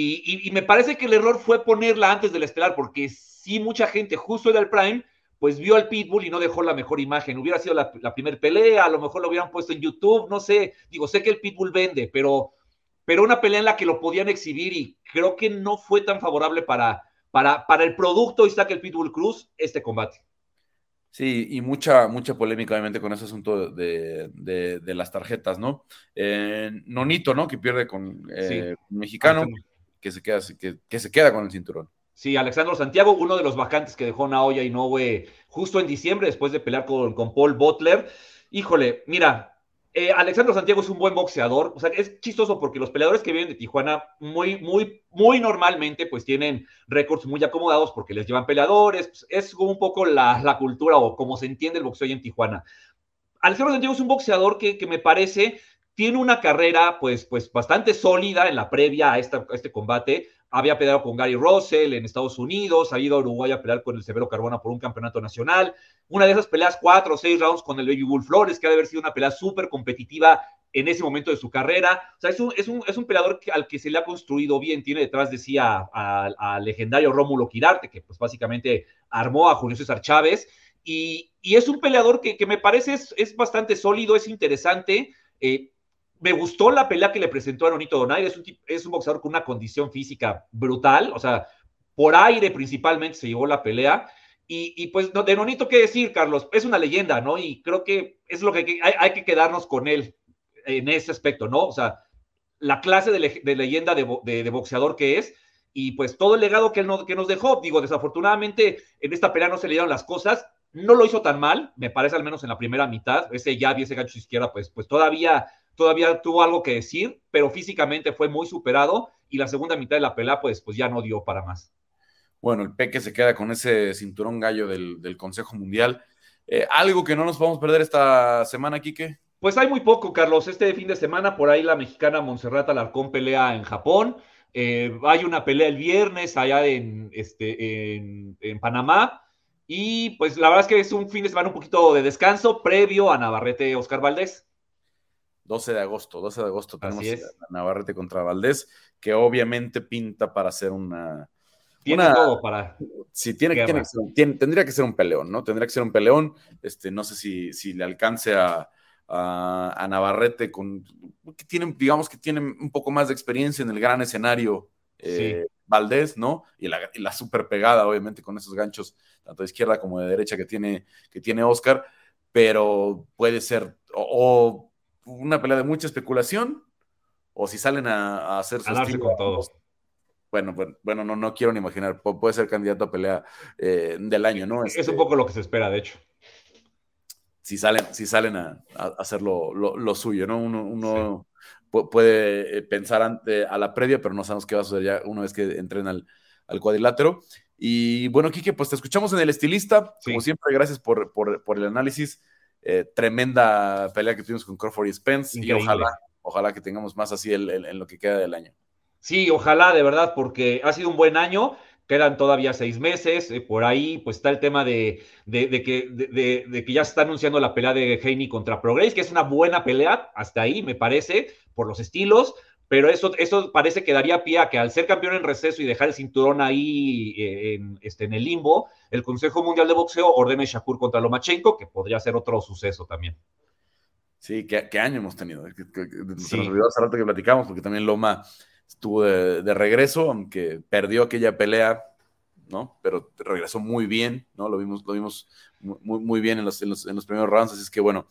Y, y, y, me parece que el error fue ponerla antes del estelar, porque sí mucha gente justo en el Prime, pues vio al Pitbull y no dejó la mejor imagen. Hubiera sido la, la primera pelea, a lo mejor lo hubieran puesto en YouTube, no sé. Digo, sé que el Pitbull vende, pero, pero una pelea en la que lo podían exhibir y creo que no fue tan favorable para, para, para el producto y saque el Pitbull Cruz este combate. Sí, y mucha, mucha polémica, obviamente, con ese asunto de, de, de las tarjetas, ¿no? Eh, Nonito, ¿no? Que pierde con eh, sí. mexicano, que se, queda, que, se queda con el cinturón. Sí, Alexandro Santiago, uno de los vacantes que dejó Naoya Inoue justo en diciembre, después de pelear con, con Paul Butler. Híjole, mira, eh, Alexandro Santiago es un buen boxeador, o sea, es chistoso porque los peleadores que vienen de Tijuana muy, muy, muy normalmente pues tienen récords muy acomodados porque les llevan peleadores, pues, es un poco la, la, cultura o como se entiende el boxeo en Tijuana. Alexandro Santiago es un boxeador que, que me parece tiene una carrera pues, pues bastante sólida en la previa a, esta, a este combate, había peleado con Gary Russell en Estados Unidos, ha ido a Uruguay a pelear con el Severo Carbona por un campeonato nacional. Una de esas peleas, cuatro o seis rounds con el Baby Bull Flores, que ha de haber sido una pelea súper competitiva en ese momento de su carrera. O sea, es un, es un, es un peleador al que se le ha construido bien. Tiene detrás de sí al legendario Rómulo Quirarte, que pues básicamente armó a Julio César Chávez. Y, y es un peleador que, que me parece es, es, bastante sólido, es interesante. Eh, me gustó la pelea que le presentó a Nonito Donaire. Es un, boxeador con una condición física brutal. O sea, por aire principalmente se llevó la pelea. Y, pues de Nonito, ¿qué decir, Carlos? Es una leyenda, ¿no? Y creo que es lo que hay, que quedarnos con él en ese aspecto, ¿no? O sea, la clase de, le, de leyenda de, boxeador que es y pues todo el legado que, él nos dejó. Digo, desafortunadamente en esta pelea no se le dieron las cosas. No lo hizo tan mal, me parece al menos en la primera mitad. Ese jab y ese gancho izquierda, pues, pues todavía todavía tuvo algo que decir, pero físicamente fue muy superado y la segunda mitad de la pelea pues, pues ya no dio para más. Bueno, el Peque se queda con ese cinturón gallo del, del Consejo Mundial. Eh, ¿Algo que no nos podemos perder esta semana, Quique? Pues hay muy poco, Carlos. Este fin de semana por ahí la mexicana Montserrat Alarcón pelea en Japón. Eh, hay una pelea el viernes allá en, este, en, en Panamá. Y pues la verdad es que es un fin de semana un poquito de descanso previo a Navarrete Oscar Valdés. 12 de agosto, 12 de agosto tenemos a Navarrete contra Valdés, que obviamente pinta para ser una. Tiene una, todo para. Sí, tiene, tiene, tiene, tendría que ser un peleón, ¿no? Tendría que ser un peleón. Este, no sé si, si le alcance a, a, a, Navarrete con. Que tienen, digamos que tienen un poco más de experiencia en el gran escenario. Eh, sí. Valdés, ¿no? Y la, y la super pegada, obviamente, con esos ganchos, tanto de izquierda como de derecha que tiene, que tiene Oscar, pero puede ser, o, o una pelea de mucha especulación o si salen a, a hacer tiros, con todos. Bueno, bueno, bueno, no, no quiero ni imaginar. Pu puede ser candidato a pelea eh, del año, ¿no? Es, este, un poco lo que se espera, de hecho. Si salen, si salen a, a hacer lo, lo, lo, suyo, ¿no? Uno, uno sí. puede eh, pensar ante, a la previa, pero no sabemos qué va a suceder ya una vez que entren al, al cuadrilátero. Y bueno, Kike, pues te escuchamos en el estilista. Sí. Como siempre, gracias por, por, por el análisis. Eh, tremenda pelea que tuvimos con Crawford y Spence Increíble. y ojalá, ojalá que tengamos más así en, en, en, lo que queda del año. Sí, ojalá de verdad, porque ha sido un buen año, quedan todavía seis meses, eh, por ahí pues está el tema de, de, de que, de, que ya se está anunciando la pelea de Haney contra Progress, que es una buena pelea, hasta ahí me parece, por los estilos, pero eso, eso parece que daría pie a que al ser campeón en receso y dejar el cinturón ahí eh, en, este, en el limbo, el Consejo Mundial de Boxeo ordene Shakur contra Lomachenko, que podría ser otro suceso también. Sí, ¿qué, qué año hemos tenido? Se sí. nos olvidó hace rato que platicamos, porque también Loma estuvo de, de, regreso, aunque perdió aquella pelea, ¿no? Pero regresó muy bien, ¿no? Lo vimos, lo vimos muy, muy bien en los, en, los, en los primeros rounds, así es que bueno,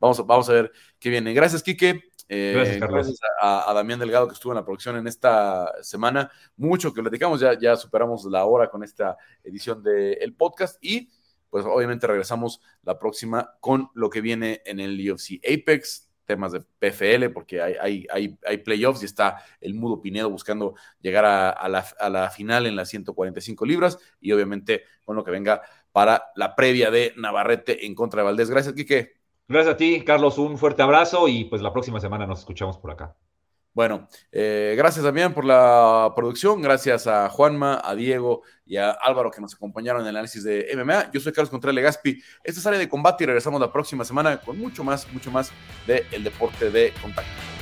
vamos, vamos a ver qué viene. Gracias, Quique. Eh, gracias, gracias a, a, Damián Delgado que estuvo en la producción en esta semana. Mucho que platicamos, ya, ya superamos la hora con esta edición del de podcast y pues obviamente regresamos la próxima con lo que viene en el UFC Apex. temas de PFL, porque hay, hay, hay, hay playoffs y está el Mudo Pinedo buscando llegar a, la, a, la, final en las 145 libras y obviamente con lo que venga para la previa de Navarrete en contra de Valdés. Gracias, Quique. Gracias a ti, Carlos. Un fuerte abrazo y pues la próxima semana nos escuchamos por acá. Bueno, eh, gracias también por la producción, gracias a Juanma, a Diego y a Álvaro que nos acompañaron en el análisis de MMA. Yo soy Carlos Contreras Legaspi. Esta es área de combate y regresamos la próxima semana con mucho más, mucho más del el deporte de contacto.